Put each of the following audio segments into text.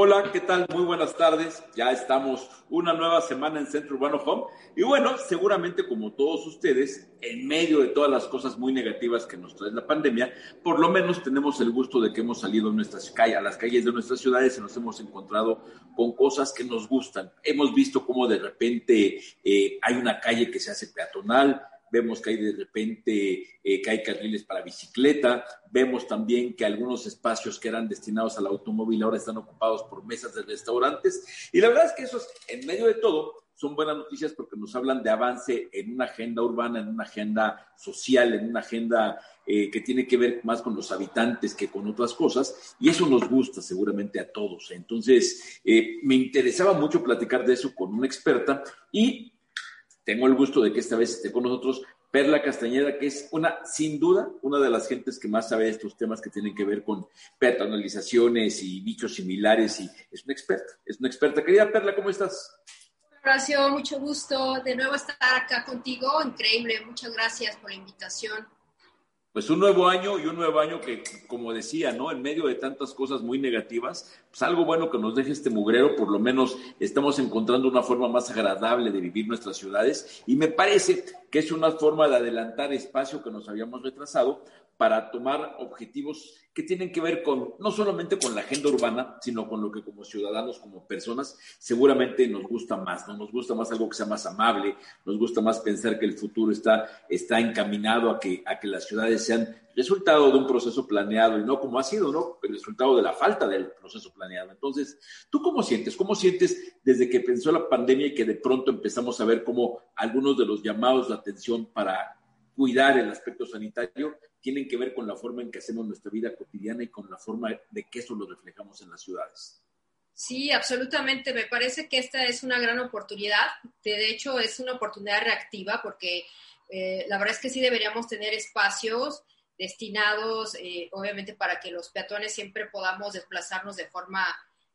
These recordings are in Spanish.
Hola, ¿qué tal? Muy buenas tardes. Ya estamos una nueva semana en Centro Urbano Home. Y bueno, seguramente como todos ustedes, en medio de todas las cosas muy negativas que nos trae la pandemia, por lo menos tenemos el gusto de que hemos salido a, nuestras calles, las calles de nuestras ciudades y nos hemos encontrado con cosas que nos gustan. Hemos visto cómo de repente eh, hay una calle que se hace peatonal, vemos que hay de repente eh, que hay carriles para bicicleta, vemos también que algunos espacios que eran destinados al automóvil ahora están ocupados por mesas de restaurantes. Y la verdad es que eso es, en medio de todo, son buenas noticias porque nos hablan de avance en una agenda urbana, en una agenda social, en una agenda eh, que tiene que ver más con los habitantes que con otras cosas, y eso nos gusta seguramente a todos. Entonces, eh, me interesaba mucho platicar de eso con una experta y tengo el gusto de que esta vez esté con nosotros Perla Castañeda, que es una, sin duda, una de las gentes que más sabe de estos temas que tienen que ver con personalizaciones y bichos similares, y es una experta, es una experta. Querida Perla, ¿cómo estás? Horacio, mucho gusto de nuevo estar acá contigo, increíble, muchas gracias por la invitación pues un nuevo año y un nuevo año que, como decía, ¿no? En medio de tantas cosas muy negativas, pues algo bueno que nos deje este mugrero, por lo menos estamos encontrando una forma más agradable de vivir nuestras ciudades y me parece que es una forma de adelantar espacio que nos habíamos retrasado para tomar objetivos que tienen que ver con no solamente con la agenda urbana, sino con lo que como ciudadanos, como personas, seguramente nos gusta más, ¿no? Nos gusta más algo que sea más amable, nos gusta más pensar que el futuro está, está encaminado a que, a que las ciudades sean resultado de un proceso planeado y no como ha sido, ¿no? El resultado de la falta del proceso planeado. Entonces, ¿tú cómo sientes? ¿Cómo sientes desde que pensó la pandemia y que de pronto empezamos a ver cómo algunos de los llamados de atención para cuidar el aspecto sanitario tienen que ver con la forma en que hacemos nuestra vida cotidiana y con la forma de que eso lo reflejamos en las ciudades. Sí, absolutamente. Me parece que esta es una gran oportunidad. De hecho, es una oportunidad reactiva porque eh, la verdad es que sí deberíamos tener espacios destinados, eh, obviamente, para que los peatones siempre podamos desplazarnos de forma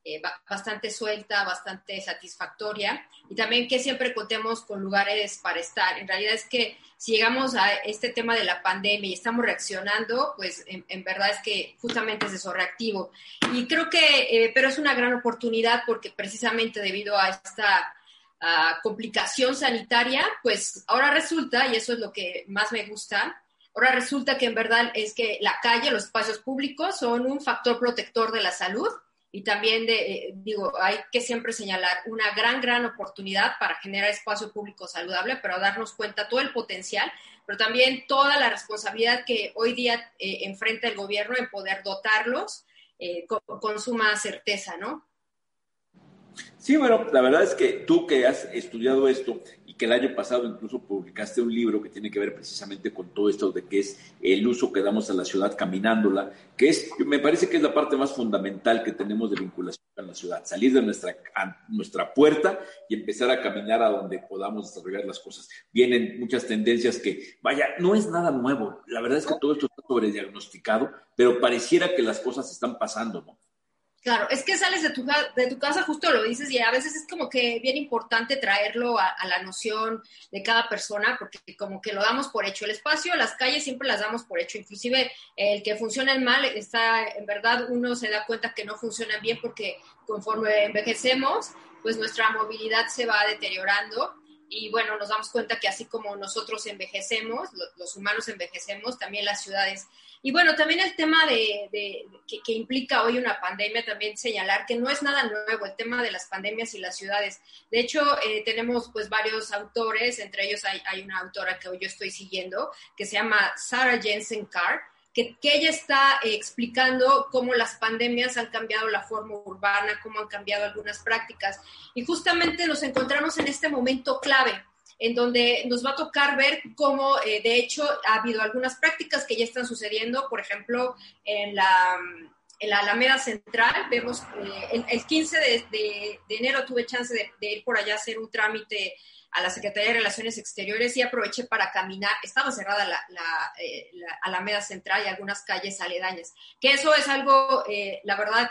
eh, bastante suelta, bastante satisfactoria y también que siempre contemos con lugares para estar. En realidad es que si llegamos a este tema de la pandemia y estamos reaccionando, pues en, verdad es que justamente es eso, reactivo. Y creo que, eh, pero es una gran oportunidad porque precisamente debido a esta complicación sanitaria, pues ahora resulta, y eso es lo que más me gusta, ahora resulta que en verdad es que la calle, los espacios públicos son un factor protector de la salud y también de, eh, digo, hay que siempre señalar una gran, gran oportunidad para generar espacio público saludable, pero darnos cuenta todo el potencial, pero también toda la responsabilidad que hoy día eh, enfrenta el gobierno en poder dotarlos eh, con, con suma certeza, ¿no? Sí, bueno, la verdad es que tú que has estudiado esto y que el año pasado incluso publicaste un libro que tiene que ver precisamente con todo esto de que es el uso que damos a la ciudad caminándola, que es, me parece que es la parte más fundamental que tenemos de vinculación con la ciudad, salir de nuestra, nuestra puerta y empezar a caminar a donde podamos desarrollar las cosas. Vienen muchas tendencias que, vaya, no es nada nuevo, la verdad es que todo esto está sobrediagnosticado, pero pareciera que las cosas están pasando, ¿no? Claro, es que sales de tu, de tu casa, justo lo dices, y a veces es como que bien importante traerlo a, la noción de cada persona, porque como que lo damos por hecho. El espacio, las calles siempre las damos por hecho, inclusive el que funciona mal, está, en verdad uno se da cuenta que no funcionan bien porque conforme envejecemos, pues nuestra movilidad se va deteriorando y bueno, nos damos cuenta que así como nosotros envejecemos, los humanos envejecemos, también las ciudades. Y bueno, también el tema de, que, implica hoy una pandemia, también señalar que no es nada nuevo el tema de las pandemias y las ciudades. De hecho, eh, tenemos pues varios autores, entre ellos hay, hay, una autora que hoy yo estoy siguiendo, que se llama Sarah Jensen Carr, que, ella está eh, explicando cómo las pandemias han cambiado la forma urbana, cómo han cambiado algunas prácticas. Y justamente nos encontramos en este momento clave, en donde nos va a tocar ver cómo, eh, de hecho, ha habido algunas prácticas que ya están sucediendo, por ejemplo, en la, en la Alameda Central, vemos, eh, el, 15 de, enero tuve chance de, ir por allá a hacer un trámite a la Secretaría de Relaciones Exteriores y aproveché para caminar. Estaba cerrada la, la, eh, Alameda Central y algunas calles aledañas. Que eso es algo, eh, la verdad,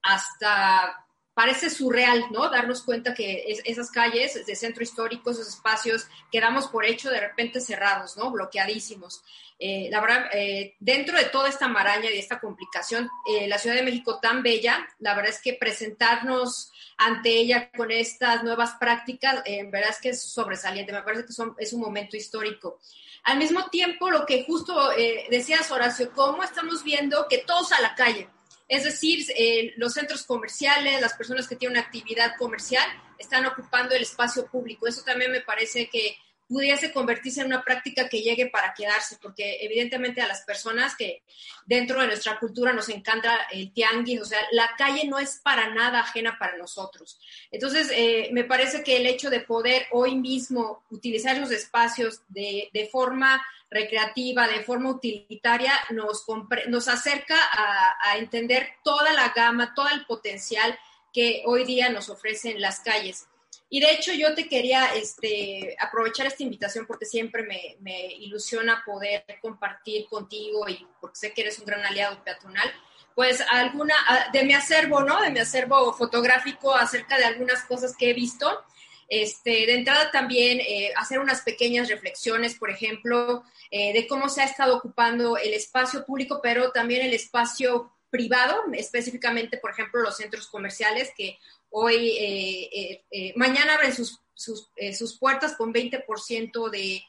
hasta parece surreal, ¿no? Darnos cuenta que esas calles de centro histórico, esos espacios, quedamos por hecho de repente cerrados, ¿no? Bloqueadísimos. Eh, la verdad, eh, dentro de toda esta maraña y esta complicación, eh, la Ciudad de México tan bella, la verdad es que presentarnos ante ella con estas nuevas prácticas, en verdad es que es sobresaliente, me parece que son, es un momento histórico. Al mismo tiempo, lo que justo decías, Horacio, cómo estamos viendo que todos a la calle, es decir, eh, los centros comerciales, las personas que tienen una actividad comercial, están ocupando el espacio público. Eso también me parece que pudiese convertirse en una práctica que llegue para quedarse, porque evidentemente a las personas que dentro de nuestra cultura nos encanta el tianguis, o sea, la calle no es para nada ajena para nosotros. Entonces, eh, me parece que el hecho de poder hoy mismo utilizar esos espacios de, de forma recreativa, de forma utilitaria, nos, nos acerca a, entender toda la gama, todo el potencial que hoy día nos ofrecen las calles. Y de hecho yo te quería este, aprovechar esta invitación porque siempre me, me, ilusiona poder compartir contigo y porque sé que eres un gran aliado peatonal, pues alguna de mi acervo, ¿no? De mi acervo fotográfico acerca de algunas cosas que he visto este, de entrada también eh, hacer unas pequeñas reflexiones, por ejemplo, eh, de cómo se ha estado ocupando el espacio público, pero también el espacio privado, específicamente, por ejemplo, los centros comerciales que hoy, eh, mañana abren sus, sus, sus, puertas con 20% de,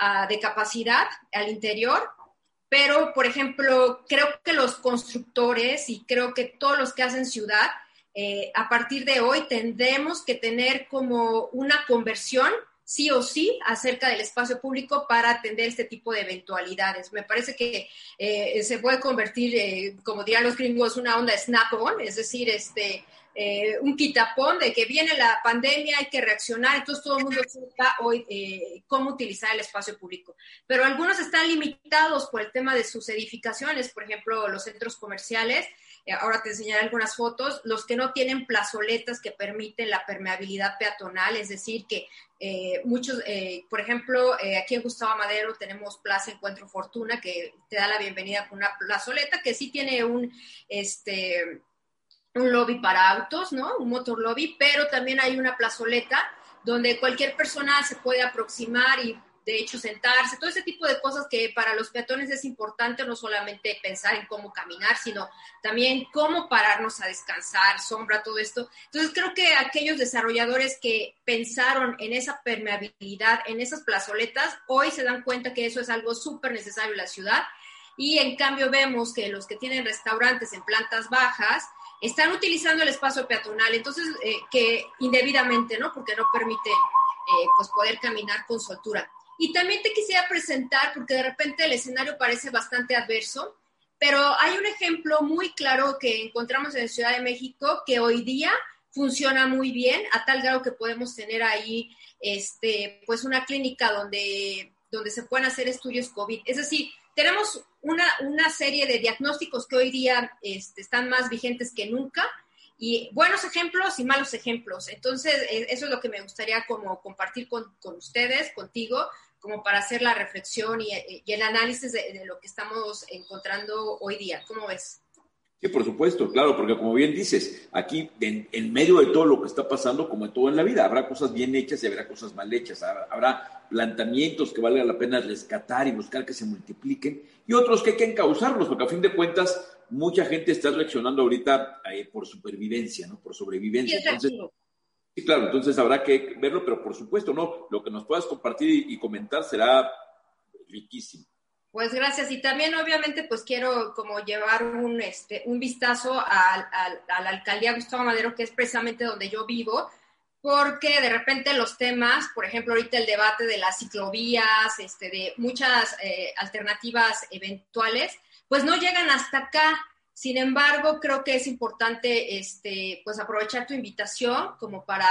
uh, de capacidad al interior, pero, por ejemplo, creo que los constructores y creo que todos los que hacen ciudad, eh, a partir de hoy tendremos que tener como una conversión sí o sí acerca del espacio público para atender este tipo de eventualidades. Me parece que eh, se puede convertir, eh, como dirían los gringos, una onda snap-on, es decir, este, un quitapón de que viene la pandemia, hay que reaccionar, entonces todo el mundo sepa hoy cómo utilizar el espacio público. Pero algunos están limitados por el tema de sus edificaciones, por ejemplo, los centros comerciales, eh, ahora te enseñaré algunas fotos, los que no tienen plazoletas que permiten la permeabilidad peatonal, es decir, que eh, muchos, eh, por ejemplo, aquí en Gustavo Madero tenemos Plaza Encuentro Fortuna, que te da la bienvenida con una plazoleta que sí tiene un, este, un lobby para autos, ¿no? Un motor lobby, pero también hay una plazoleta donde cualquier persona se puede aproximar y de hecho sentarse, todo ese tipo de cosas que para los peatones es importante no solamente pensar en cómo caminar, sino también cómo pararnos a descansar, sombra, todo esto. Entonces creo que aquellos desarrolladores que pensaron en esa permeabilidad, en esas plazoletas, hoy se dan cuenta que eso es algo súper necesario en la ciudad. Y en cambio vemos que los que tienen restaurantes en plantas bajas, están utilizando el espacio peatonal, entonces eh, que indebidamente, ¿no? Porque no permite eh, pues poder caminar con soltura. Y también te quisiera presentar, porque de repente el escenario parece bastante adverso, pero hay un ejemplo muy claro que encontramos en Ciudad de México que hoy día funciona muy bien, a tal grado que podemos tener ahí este, pues una clínica donde, donde se puedan hacer estudios COVID. Es decir, tenemos una, una serie de diagnósticos que hoy día este, están más vigentes que nunca y buenos ejemplos y malos ejemplos. Entonces, e, eso es lo que me gustaría como compartir con, con ustedes, contigo, como para hacer la reflexión y, el análisis de, lo que estamos encontrando hoy día. ¿Cómo ves? Sí, por supuesto, claro, porque como bien dices, aquí en, medio de todo lo que está pasando, como en todo en la vida, habrá cosas bien hechas y habrá cosas mal hechas, habrá planteamientos que valga la pena rescatar y buscar que se multipliquen, y otros que hay que encauzarlos, porque a fin de cuentas mucha gente está reaccionando ahorita eh, por supervivencia, ¿no? Por sobrevivencia. Entonces, Sí, claro, entonces habrá que verlo, pero por supuesto, no, lo que nos puedas compartir y, comentar será riquísimo. Pues gracias. Y también, obviamente, pues quiero como llevar un, este, un vistazo a, la alcaldía Gustavo Madero, que es precisamente donde yo vivo, porque de repente los temas, por ejemplo, ahorita el debate de las ciclovías, este, de muchas eh, alternativas eventuales, pues no llegan hasta acá. Sin embargo, creo que es importante este, pues aprovechar tu invitación como para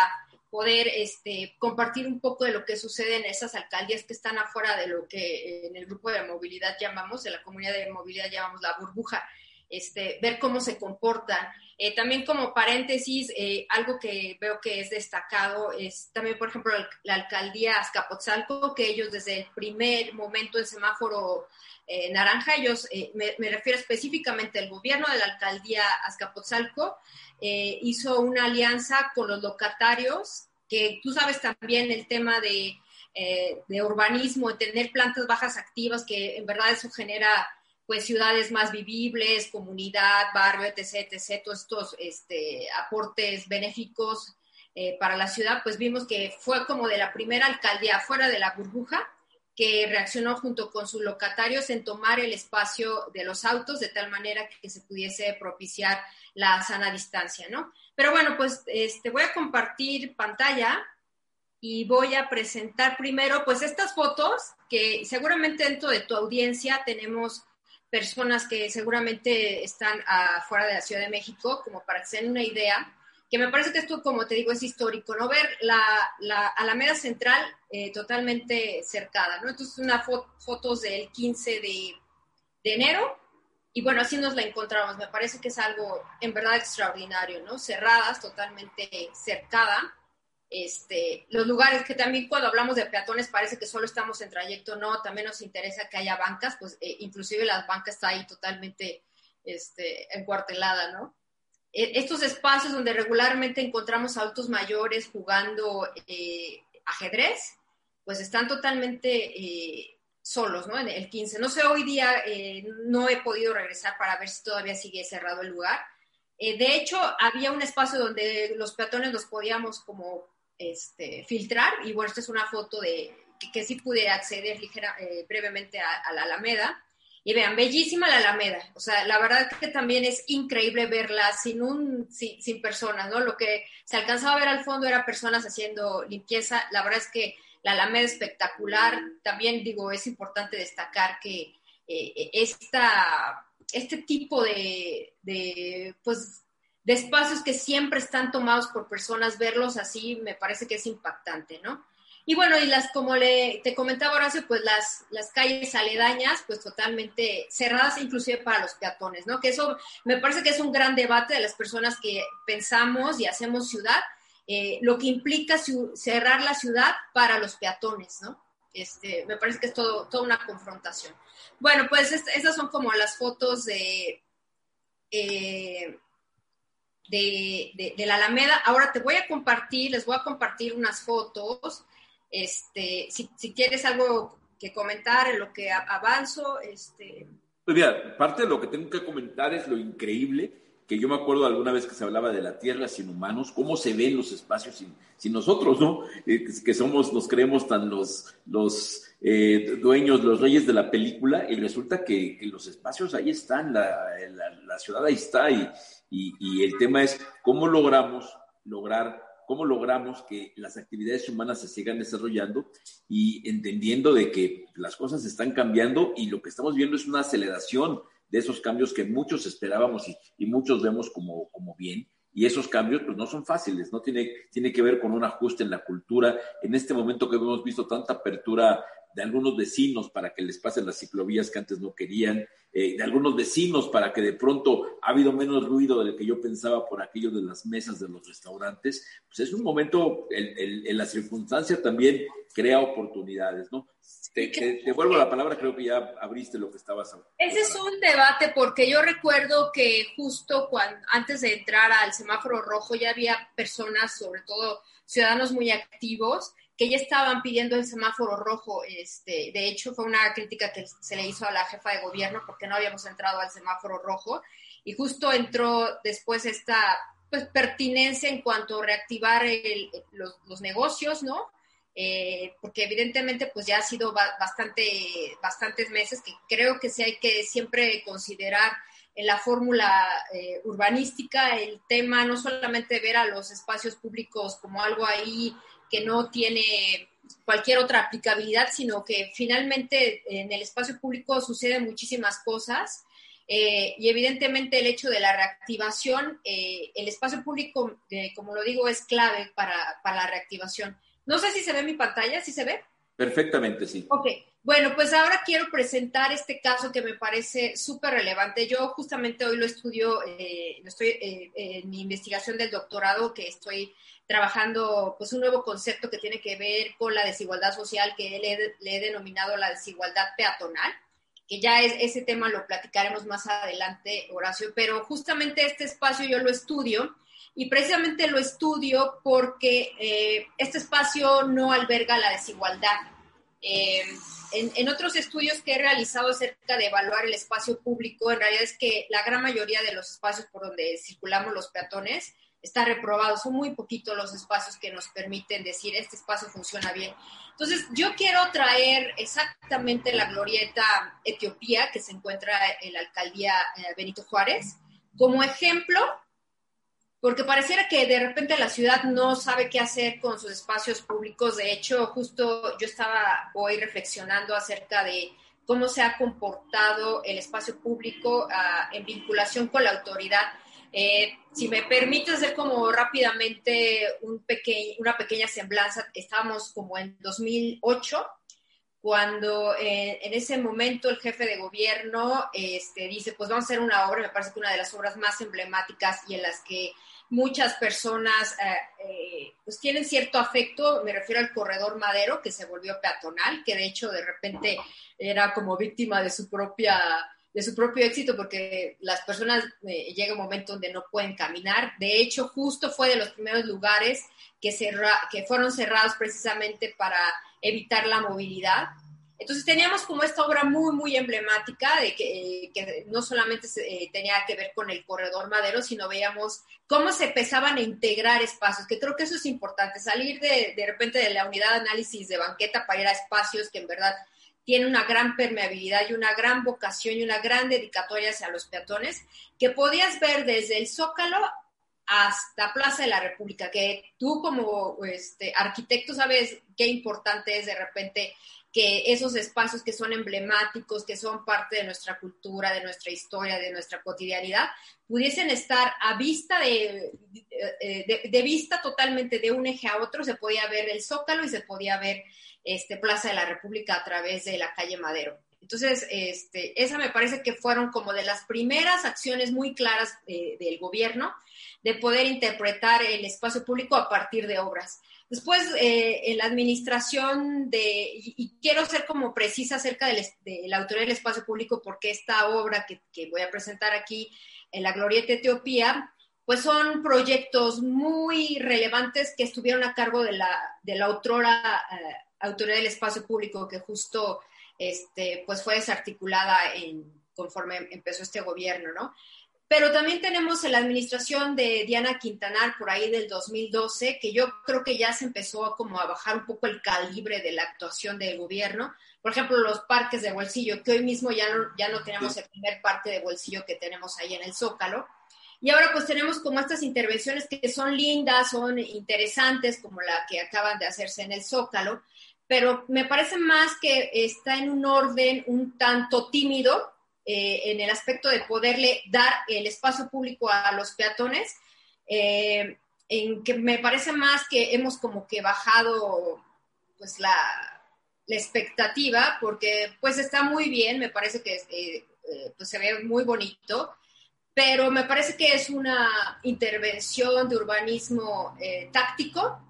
poder este, compartir un poco de lo que sucede en esas alcaldías que están afuera de lo que en el grupo de movilidad llamamos, en la comunidad de movilidad llamamos la burbuja. Este, ver cómo se comportan. Eh, también como paréntesis, eh, algo que veo que es destacado es también, por ejemplo, la, alcaldía Azcapotzalco, que ellos desde el primer momento en semáforo eh, naranja, ellos, me, me, refiero específicamente al gobierno de la alcaldía Azcapotzalco, hizo una alianza con los locatarios, que tú sabes también el tema de, de urbanismo, de tener plantas bajas activas, que en verdad eso genera pues ciudades más vivibles, comunidad, barrio, etc., etc., todos estos este, aportes benéficos eh, para la ciudad, pues vimos que fue como de la primera alcaldía fuera de la burbuja que reaccionó junto con sus locatarios en tomar el espacio de los autos de tal manera que se pudiese propiciar la sana distancia, ¿no? Pero bueno, pues este, voy a compartir pantalla y voy a presentar primero pues estas fotos que seguramente dentro de tu audiencia tenemos personas que seguramente están afuera de la Ciudad de México, como para que se den una idea, que me parece que esto, como te digo, es histórico, ¿no? Ver la, la Alameda Central eh, totalmente cercada, ¿no? Entonces, una foto, fotos del 15 de, de enero, y bueno, así nos la encontramos. Me parece que es algo en verdad extraordinario, ¿no? Cerradas, totalmente cercada este, los lugares que también cuando hablamos de peatones parece que solo estamos en trayecto, no, también nos interesa que haya bancas, pues eh, inclusive las bancas está ahí totalmente este, encuartelada, ¿no? E, estos espacios donde regularmente encontramos adultos mayores jugando eh, ajedrez, pues están totalmente eh, solos, ¿no? En el 15. No sé, hoy día no he podido regresar para ver si todavía sigue cerrado el lugar. de hecho, había un espacio donde los peatones los podíamos como este, filtrar. Y bueno, esta es una foto de que, sí pude acceder ligera, eh, brevemente a, la Alameda. Y vean, bellísima la Alameda. O sea, la verdad que también es increíble verla sin, un, sin, sin, personas, ¿no? Lo que se alcanzaba a ver al fondo era personas haciendo limpieza. La verdad es que la Alameda es espectacular. También, digo, es importante destacar que eh, esta, este tipo de, de, pues, de espacios que siempre están tomados por personas, verlos así me parece que es impactante, ¿no? Y bueno, y las, como le, te comentaba Horacio, pues las, las calles aledañas, pues totalmente cerradas, inclusive para los peatones, ¿no? Que eso me parece que es un gran debate de las personas que pensamos y hacemos ciudad, eh, lo que implica cerrar la ciudad para los peatones, ¿no? Este, me parece que es todo, toda una confrontación. Bueno, pues esas son como las fotos de... Eh, de, la Alameda. Ahora te voy a compartir, les voy a compartir unas fotos. Este, si, quieres algo que comentar en lo que avanzo, este. Pues mira, parte de lo que tengo que comentar es lo increíble que yo me acuerdo alguna vez que se hablaba de la Tierra sin humanos, cómo se ven los espacios sin, nosotros, ¿no? Eh, que, somos, nos creemos tan los, los eh, dueños, los reyes de la película, y resulta que, los espacios ahí están, la, la ciudad ahí está, y, y, el tema es cómo logramos lograr cómo logramos que las actividades humanas se sigan desarrollando y entendiendo de que las cosas están cambiando y lo que estamos viendo es una aceleración de esos cambios que muchos esperábamos y, muchos vemos como, como bien. Y esos cambios pues no son fáciles, ¿no? Tiene, tiene que ver con un ajuste en la cultura. En este momento que hemos visto tanta apertura de algunos vecinos para que les pasen las ciclovías que antes no querían, eh, de algunos vecinos para que de pronto ha habido menos ruido del que yo pensaba por aquello de las mesas de los restaurantes, pues es un momento, en la circunstancia también crea oportunidades, ¿no? Te, te, vuelvo la palabra, creo que ya abriste lo que estabas hablando. Ese es un debate porque yo recuerdo que justo cuando, antes de entrar al semáforo rojo ya había personas, sobre todo ciudadanos muy activos, que ya estaban pidiendo el semáforo rojo. Este, de hecho, fue una crítica que se le hizo a la jefa de gobierno porque no habíamos entrado al semáforo rojo. Y justo entró después esta pues, pertinencia en cuanto a reactivar los, negocios, ¿no? Eh, porque evidentemente pues ya ha sido bastante, bastantes meses que creo que sí hay que siempre considerar en la fórmula eh, urbanística el tema no solamente ver a los espacios públicos como algo ahí que no tiene cualquier otra aplicabilidad, sino que finalmente en el espacio público suceden muchísimas cosas eh, y evidentemente el hecho de la reactivación, eh, el espacio público, eh, como lo digo, es clave para, la reactivación. No sé si se ve mi pantalla, ¿sí se ve? Perfectamente, sí. Ok, bueno, pues ahora quiero presentar este caso que me parece súper relevante. Yo justamente hoy lo estudio, eh, estoy eh, en mi investigación del doctorado, que estoy trabajando pues un nuevo concepto que tiene que ver con la desigualdad social que le, he denominado la desigualdad peatonal que ya es, ese tema lo platicaremos más adelante, Horacio, pero justamente este espacio yo lo estudio y precisamente lo estudio porque eh, este espacio no alberga la desigualdad. Eh, en, otros estudios que he realizado acerca de evaluar el espacio público, en realidad es que la gran mayoría de los espacios por donde circulamos los peatones está reprobado. Son muy poquitos los espacios que nos permiten decir este espacio funciona bien. Entonces, yo quiero traer exactamente la glorieta Etiopía que se encuentra en la alcaldía eh, Benito Juárez como ejemplo, porque pareciera que de repente la ciudad no sabe qué hacer con sus espacios públicos. De hecho, justo yo estaba hoy reflexionando acerca de cómo se ha comportado el espacio público uh, en vinculación con la autoridad eh, si me permite hacer como rápidamente un pequeño, una pequeña semblanza, estábamos como en 2008, cuando eh, en ese momento el jefe de gobierno este, dice, pues vamos a hacer una obra, me parece que una de las obras más emblemáticas y en las que muchas personas eh, eh, pues tienen cierto afecto, me refiero al corredor madero que se volvió peatonal, que de hecho de repente era como víctima de su propia de su propio éxito porque las personas eh, llega un momento donde no pueden caminar. De hecho, justo fue de los primeros lugares que, cerra, que fueron cerrados precisamente para evitar la movilidad. Entonces teníamos como esta obra muy, muy emblemática de que, eh, que no solamente se, eh, tenía que ver con el corredor madero, sino veíamos cómo se empezaban a integrar espacios, que creo que eso es importante, salir de, de repente de la unidad de análisis de banqueta para ir a espacios que en verdad tiene una gran permeabilidad y una gran vocación y una gran dedicatoria hacia los peatones, que podías ver desde el Zócalo hasta Plaza de la República, que tú como este, arquitecto sabes qué importante es de repente que esos espacios que son emblemáticos, que son parte de nuestra cultura, de nuestra historia, de nuestra cotidianidad, pudiesen estar a vista de, de, vista totalmente de un eje a otro, se podía ver el zócalo y se podía ver este, Plaza de la República a través de la calle Madero. Entonces, este, esa me parece que fueron como de las primeras acciones muy claras eh, del gobierno de poder interpretar el espacio público a partir de obras. Después, eh, en la administración de, y, quiero ser como precisa acerca del, de la autoridad del espacio público, porque esta obra que, voy a presentar aquí en la Glorieta Etiopía, pues son proyectos muy relevantes que estuvieron a cargo de la, de la autora eh, del espacio público que justo este, pues fue desarticulada en, conforme empezó este gobierno, ¿no? Pero también tenemos la administración de Diana Quintanar por ahí del 2012, que yo creo que ya se empezó como a bajar un poco el calibre de la actuación del gobierno. Por ejemplo, los parques de bolsillo, que hoy mismo ya no, ya no tenemos el primer parque de bolsillo que tenemos ahí en el Zócalo. Y ahora pues tenemos como estas intervenciones que son lindas, son interesantes, como la que acaban de hacerse en el Zócalo, pero me parece más que está en un orden un tanto tímido eh, en el aspecto de poderle dar el espacio público a los peatones, eh, en que me parece más que hemos como que bajado pues la, expectativa, porque pues está muy bien, me parece que eh, pues se ve muy bonito, pero me parece que es una intervención de urbanismo táctico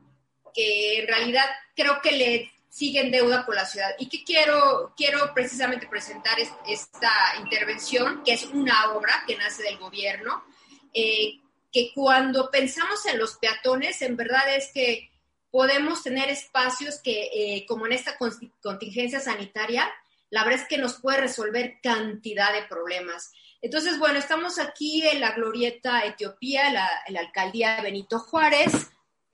que en realidad creo que le sigue en deuda con la ciudad. Y que quiero, quiero precisamente presentar es, esta intervención, que es una obra que nace del gobierno, eh, que cuando pensamos en los peatones, en verdad es que podemos tener espacios que, eh, como en esta contingencia sanitaria, la verdad es que nos puede resolver cantidad de problemas. Entonces, bueno, estamos aquí en la Glorieta Etiopía, la, en la alcaldía Benito Juárez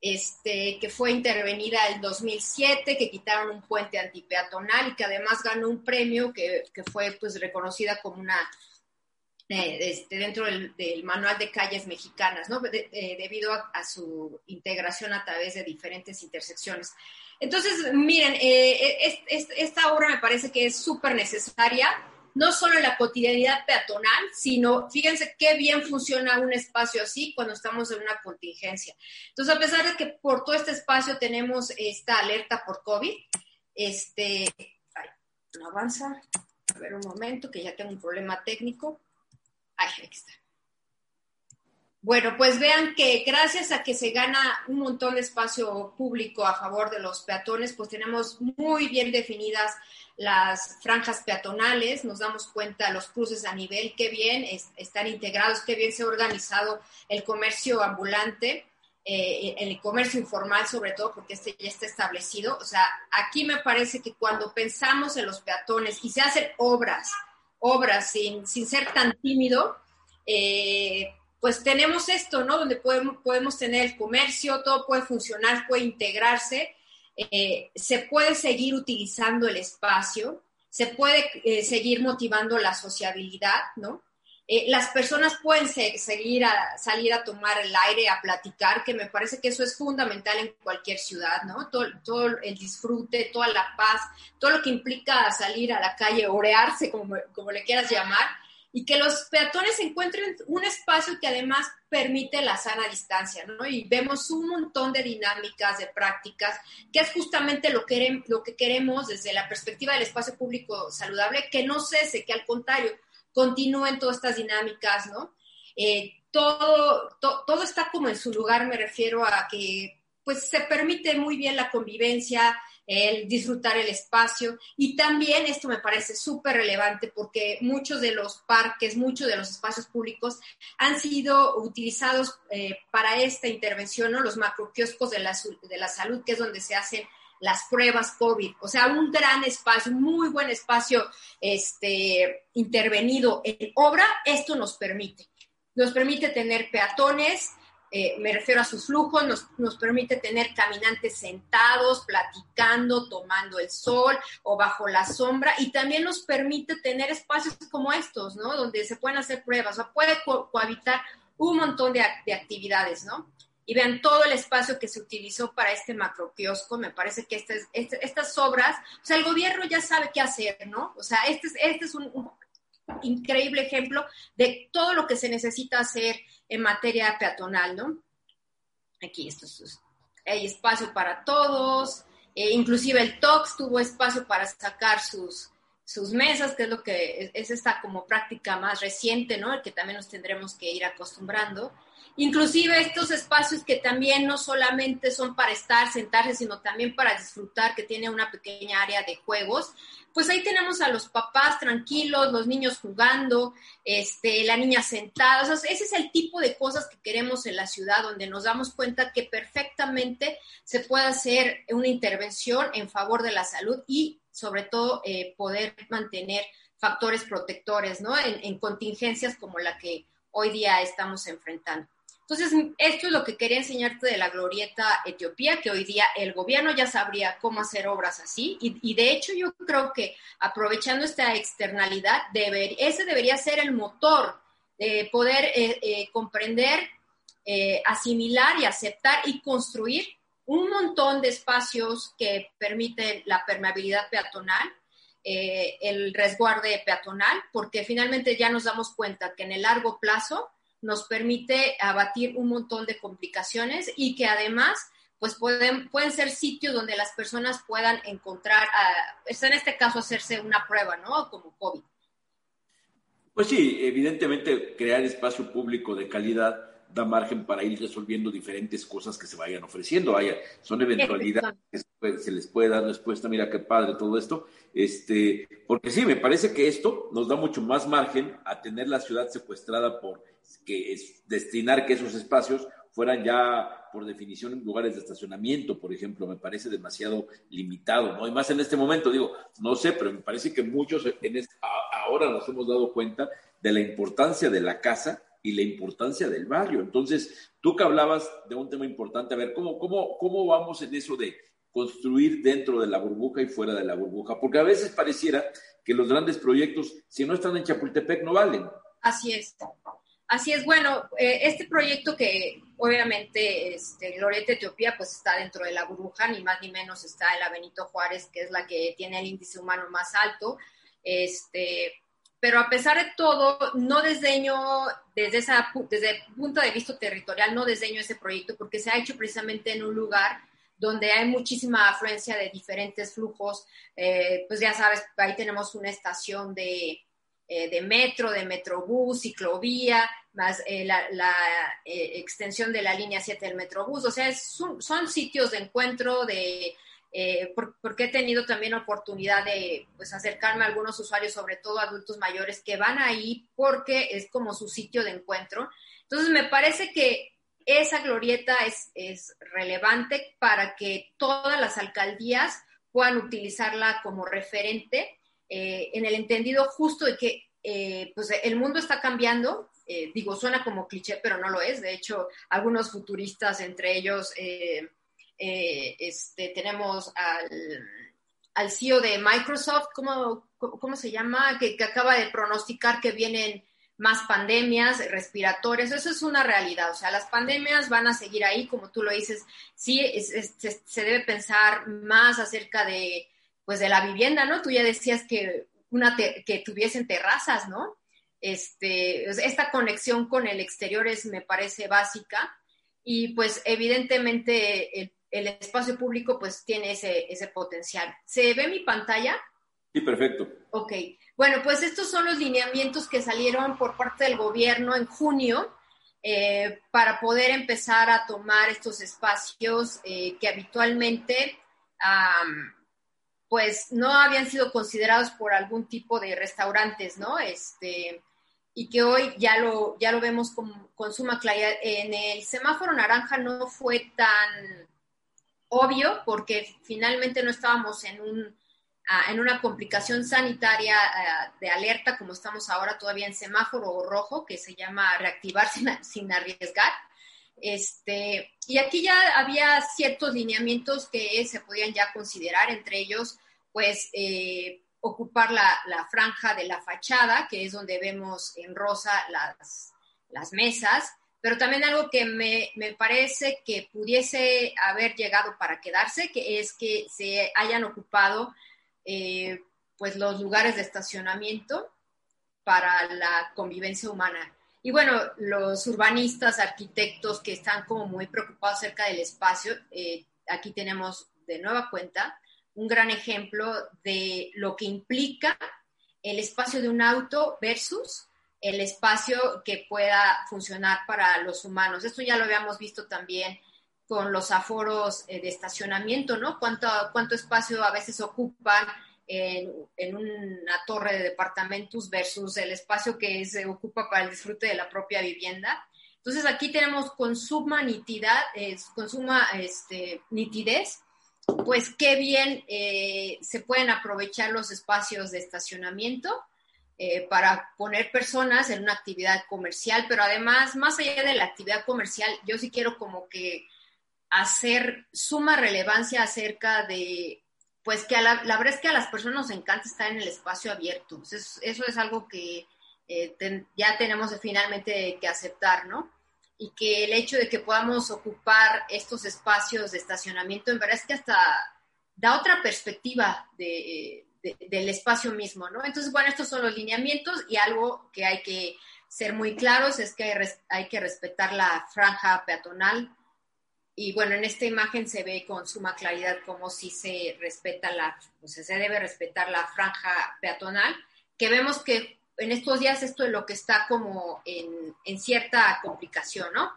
este, que fue intervenida el 2007, que quitaron un puente antipeatonal y que además ganó un premio que, que fue pues reconocida como una, eh, este, dentro del, del, manual de calles mexicanas, ¿no? De, eh, debido a, a, su integración a través de diferentes intersecciones. Entonces, miren, eh, es, es, esta obra me parece que es súper necesaria no solo la cotidianidad peatonal, sino fíjense qué bien funciona un espacio así cuando estamos en una contingencia. Entonces, a pesar de que por todo este espacio tenemos esta alerta por COVID, Este, ay, no avanza. A ver un momento, que ya tengo un problema técnico. Ay, ahí está. Bueno, pues vean que gracias a que se gana un montón de espacio público a favor de los peatones, pues tenemos muy bien definidas las franjas peatonales, nos damos cuenta los cruces a nivel, qué bien están integrados, qué bien se ha organizado el comercio ambulante, eh, el comercio informal sobre todo, porque este ya está establecido. O sea, aquí me parece que cuando pensamos en los peatones y se hacen obras, obras sin, sin ser tan tímido, eh, pues tenemos esto, ¿no? Donde podemos, podemos tener el comercio, todo puede funcionar, puede integrarse, eh, se puede seguir utilizando el espacio, se puede eh, seguir motivando la sociabilidad, ¿no? Eh, las personas pueden seguir a salir a tomar el aire, a platicar, que me parece que eso es fundamental en cualquier ciudad, ¿no? Todo, todo el disfrute, toda la paz, todo lo que implica salir a la calle, orearse, como, como le quieras llamar, y que los peatones encuentren un espacio que además permite la sana distancia, ¿no? Y vemos un montón de dinámicas, de prácticas, que es justamente lo que, lo que queremos desde la perspectiva del espacio público saludable, que no cese, que al contrario, continúen todas estas dinámicas, ¿no? Eh, todo, todo está como en su lugar, me refiero a que pues se permite muy bien la convivencia, el disfrutar el espacio. Y también esto me parece súper relevante porque muchos de los parques, muchos de los espacios públicos han sido utilizados eh, para esta intervención, ¿no? los macroquioscos de la, de la salud, que es donde se hacen las pruebas COVID. O sea, un gran espacio, muy buen espacio este, intervenido en obra, esto nos permite. Nos permite tener peatones, eh, me refiero a sus flujos, nos, nos, permite tener caminantes sentados, platicando, tomando el sol o bajo la sombra y también nos permite tener espacios como estos, ¿no? Donde se pueden hacer pruebas, o puede cohabitar un montón de, actividades, ¿no? Y vean todo el espacio que se utilizó para este macro kiosco, me parece que este, este, estas obras, o sea, el gobierno ya sabe qué hacer, ¿no? O sea, este es, este es un increíble ejemplo de todo lo que se necesita hacer en materia peatonal, ¿no? Aquí esto es, hay espacio para todos, eh, inclusive el TOX tuvo espacio para sacar sus, sus mesas, que es lo que es, esta como práctica más reciente, ¿no? El que también nos tendremos que ir acostumbrando. Inclusive estos espacios que también no solamente son para estar, sentarse, sino también para disfrutar, que tiene una pequeña área de juegos, pues ahí tenemos a los papás tranquilos, los niños jugando, este, la niña sentada. O ese es el tipo de cosas que queremos en la ciudad, donde nos damos cuenta que perfectamente se puede hacer una intervención en favor de la salud y sobre todo eh, poder mantener factores protectores, ¿no? en contingencias como la que hoy día estamos enfrentando. Entonces, esto es lo que quería enseñarte de la glorieta Etiopía, que hoy día el gobierno ya sabría cómo hacer obras así. Y, de hecho yo creo que aprovechando esta externalidad, ese debería ser el motor de poder eh, eh, comprender, eh, asimilar y aceptar y construir un montón de espacios que permiten la permeabilidad peatonal, el resguarde peatonal, porque finalmente ya nos damos cuenta que en el largo plazo nos permite abatir un montón de complicaciones y que además pues pueden, pueden ser sitios donde las personas puedan encontrar, en este caso hacerse una prueba, ¿no? Como COVID. Pues sí, evidentemente crear espacio público de calidad da margen para ir resolviendo diferentes cosas que se vayan ofreciendo. son eventualidades que se les puede dar respuesta. Mira qué padre todo esto. Este, porque sí, me parece que esto nos da mucho más margen a tener la ciudad secuestrada por que es destinar que esos espacios fueran ya por definición lugares de estacionamiento, por ejemplo, me parece demasiado limitado, ¿no? Y más en este momento, digo, no sé, pero me parece que muchos en ahora nos hemos dado cuenta de la importancia de la casa y la importancia del barrio. Entonces, tú que hablabas de un tema importante, a ver, ¿cómo, cómo, cómo vamos en eso de construir dentro de la burbuja y fuera de la burbuja? Porque a veces pareciera que los grandes proyectos, si no están en Chapultepec, no valen. Así es. Así es, bueno, eh, este proyecto que obviamente este, Glorieta Etiopía pues está dentro de la burbuja, ni más ni menos está en la Benito Juárez, que es la que tiene el índice humano más alto, este, pero a pesar de todo, no desdeño desde, esa, desde el punto de vista territorial, no desdeño ese proyecto porque se ha hecho precisamente en un lugar donde hay muchísima afluencia de diferentes flujos. Eh, pues ya sabes, ahí tenemos una estación de, eh, de metro, de metrobús, ciclovía, más eh, la, extensión de la línea 7 del metrobús. O sea, son, sitios de encuentro, de, porque he tenido también oportunidad de pues, acercarme a algunos usuarios, sobre todo adultos mayores, que van ahí porque es como su sitio de encuentro. Entonces, me parece que esa glorieta es, relevante para que todas las alcaldías puedan utilizarla como referente eh, en el entendido justo de que eh, pues el mundo está cambiando. Eh, digo, suena como cliché, pero no lo es. De hecho, algunos futuristas, entre ellos, este, tenemos al, al, CEO de Microsoft, ¿cómo, cómo se llama? Que, acaba de pronosticar que vienen más pandemias respiratorias, eso es una realidad, o sea, las pandemias van a seguir ahí, como tú lo dices, sí, se debe pensar más acerca de, pues, de la vivienda, ¿no? Tú ya decías que, una que tuviesen terrazas, ¿no? Este, esta conexión con el exterior es, me parece, básica y pues evidentemente el, el espacio público pues tiene ese, ese potencial. ¿Se ve mi pantalla? Sí, perfecto. Ok. Bueno, pues estos son los lineamientos que salieron por parte del gobierno en junio eh, para poder empezar a tomar estos espacios eh, que habitualmente pues no habían sido considerados por algún tipo de restaurantes, ¿no? Este, y que hoy ya lo, ya lo vemos con, con suma claridad. En el semáforo naranja no fue tan obvio porque finalmente no estábamos en un en una complicación sanitaria de alerta, como estamos ahora todavía en semáforo rojo, que se llama reactivar sin, arriesgar. Este, y aquí ya había ciertos lineamientos que se podían ya considerar, entre ellos, pues, eh, ocupar la, la, franja de la fachada, que es donde vemos en rosa las, las mesas, pero también algo que me, me, parece que pudiese haber llegado para quedarse, que es que se hayan ocupado eh, pues los lugares de estacionamiento para la convivencia humana. Y bueno, los urbanistas, arquitectos que están como muy preocupados acerca del espacio, eh, aquí tenemos de nueva cuenta un gran ejemplo de lo que implica el espacio de un auto versus el espacio que pueda funcionar para los humanos. Esto ya lo habíamos visto también con los aforos eh, de estacionamiento, ¿no? ¿Cuánto, cuánto espacio a veces ocupan en, una torre de departamentos versus el espacio que se ocupa para el disfrute de la propia vivienda? Entonces aquí tenemos con suma nitidad, con suma este, nitidez, pues qué bien eh, se pueden aprovechar los espacios de estacionamiento eh, para poner personas en una actividad comercial, pero además, más allá de la actividad comercial, yo sí quiero como que hacer suma relevancia acerca de, pues que la, verdad es que a las personas nos encanta estar en el espacio abierto. Eso, es algo que eh, ya tenemos finalmente que aceptar, ¿no? Y que el hecho de que podamos ocupar estos espacios de estacionamiento, en verdad es que hasta da otra perspectiva de, del espacio mismo, ¿no? Entonces, bueno, estos son los lineamientos y algo que hay que ser muy claros es que hay que respetar la franja peatonal y bueno, en esta imagen se ve con suma claridad cómo sí se respeta la, o sea, se debe respetar la franja peatonal, que vemos que en estos días esto es lo que está como en, en cierta complicación, ¿no?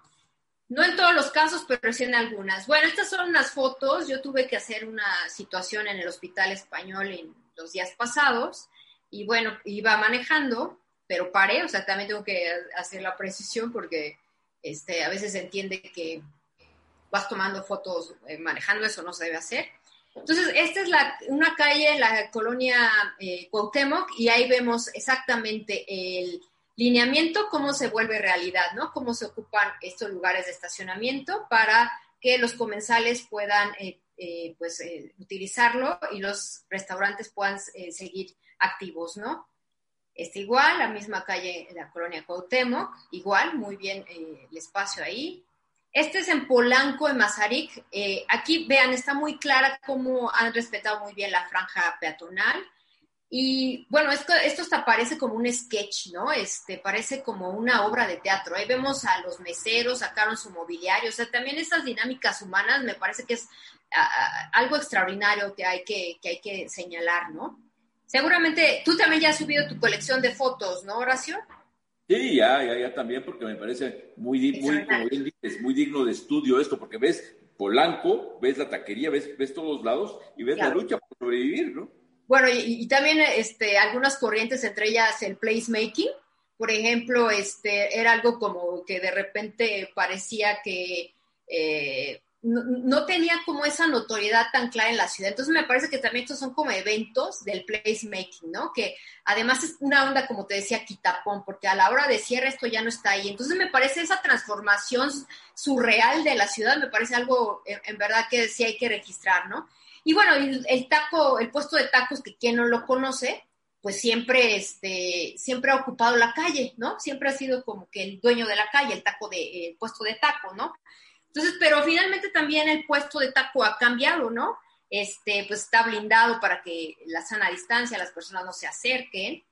No en todos los casos, pero sí en algunas. Bueno, estas son unas fotos. Yo tuve que hacer una situación en el Hospital Español en los días pasados y bueno, iba manejando, pero paré, o sea, también tengo que hacer la precisión porque este, a veces se entiende que vas tomando fotos eh, manejando, eso no se debe hacer. Entonces, esta es la, una calle en la colonia eh, y ahí vemos exactamente el lineamiento, cómo se vuelve realidad, ¿no? Cómo se ocupan estos lugares de estacionamiento para que los comensales puedan, eh, eh, pues, utilizarlo y los restaurantes puedan seguir activos, ¿no? Está igual, la misma calle la colonia Cuauhtémoc, igual, muy bien el espacio ahí, este es en Polanco, en Mazarik. Eh, aquí, vean, está muy clara cómo han respetado muy bien la franja peatonal. Y bueno, esto, esto hasta parece como un sketch, ¿no? Este, parece como una obra de teatro. Ahí vemos a los meseros, sacaron su mobiliario, o sea, también esas dinámicas humanas me parece que es algo extraordinario que hay que, que hay que señalar, ¿no? Seguramente tú también ya has subido tu colección de fotos, ¿no, Horacio? Sí, ya, ya, ya también, porque me parece muy, muy, muy digno de estudio esto, porque ves Polanco, ves la taquería, ves, ves todos lados y ves la lucha por sobrevivir, ¿no? Bueno, y, también este, algunas corrientes, entre ellas el placemaking, por ejemplo, este, era algo como que de repente parecía que eh, no, tenía como esa notoriedad tan clara en la ciudad. Entonces me parece que también estos son como eventos del placemaking, ¿no? Que además es una onda, como te decía, quitapón, porque a la hora de cierre esto ya no está ahí. Entonces me parece esa transformación surreal de la ciudad, me parece algo en, verdad que sí hay que registrar, ¿no? Y bueno, el, taco, el puesto de tacos, que quien no lo conoce, pues siempre, este, siempre ha ocupado la calle, ¿no? Siempre ha sido como que el dueño de la calle, el taco de, el puesto de taco, ¿no? Entonces, pero finalmente también el puesto de taco ha cambiado, ¿no? Este, pues está blindado para que la sana distancia, las personas no se acerquen.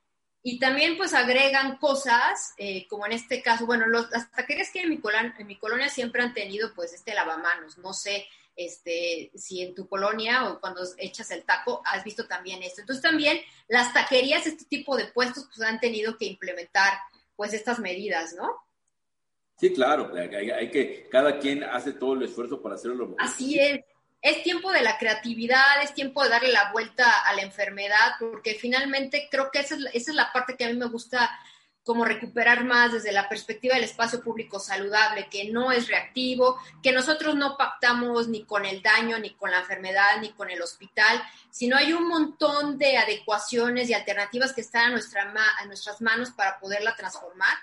Y también pues agregan cosas, eh, como en este caso, bueno, los, las taquerías que en mi, colonia, siempre han tenido pues este lavamanos, no sé este, si en tu colonia o cuando echas el taco has visto también esto. Entonces también las taquerías, este tipo de puestos pues han tenido que implementar pues estas medidas, ¿no? Sí, claro, hay, que, cada quien hace todo el esfuerzo para hacerlo lo mejor. Así es. Es tiempo de la creatividad, es tiempo de darle la vuelta a la enfermedad, porque finalmente creo que esa es, esa es la parte que a mí me gusta como recuperar más desde la perspectiva del espacio público saludable, que no es reactivo, que nosotros no pactamos ni con el daño, ni con la enfermedad, ni con el hospital, sino hay un montón de adecuaciones y alternativas que están a, nuestra, a nuestras manos para poderla transformar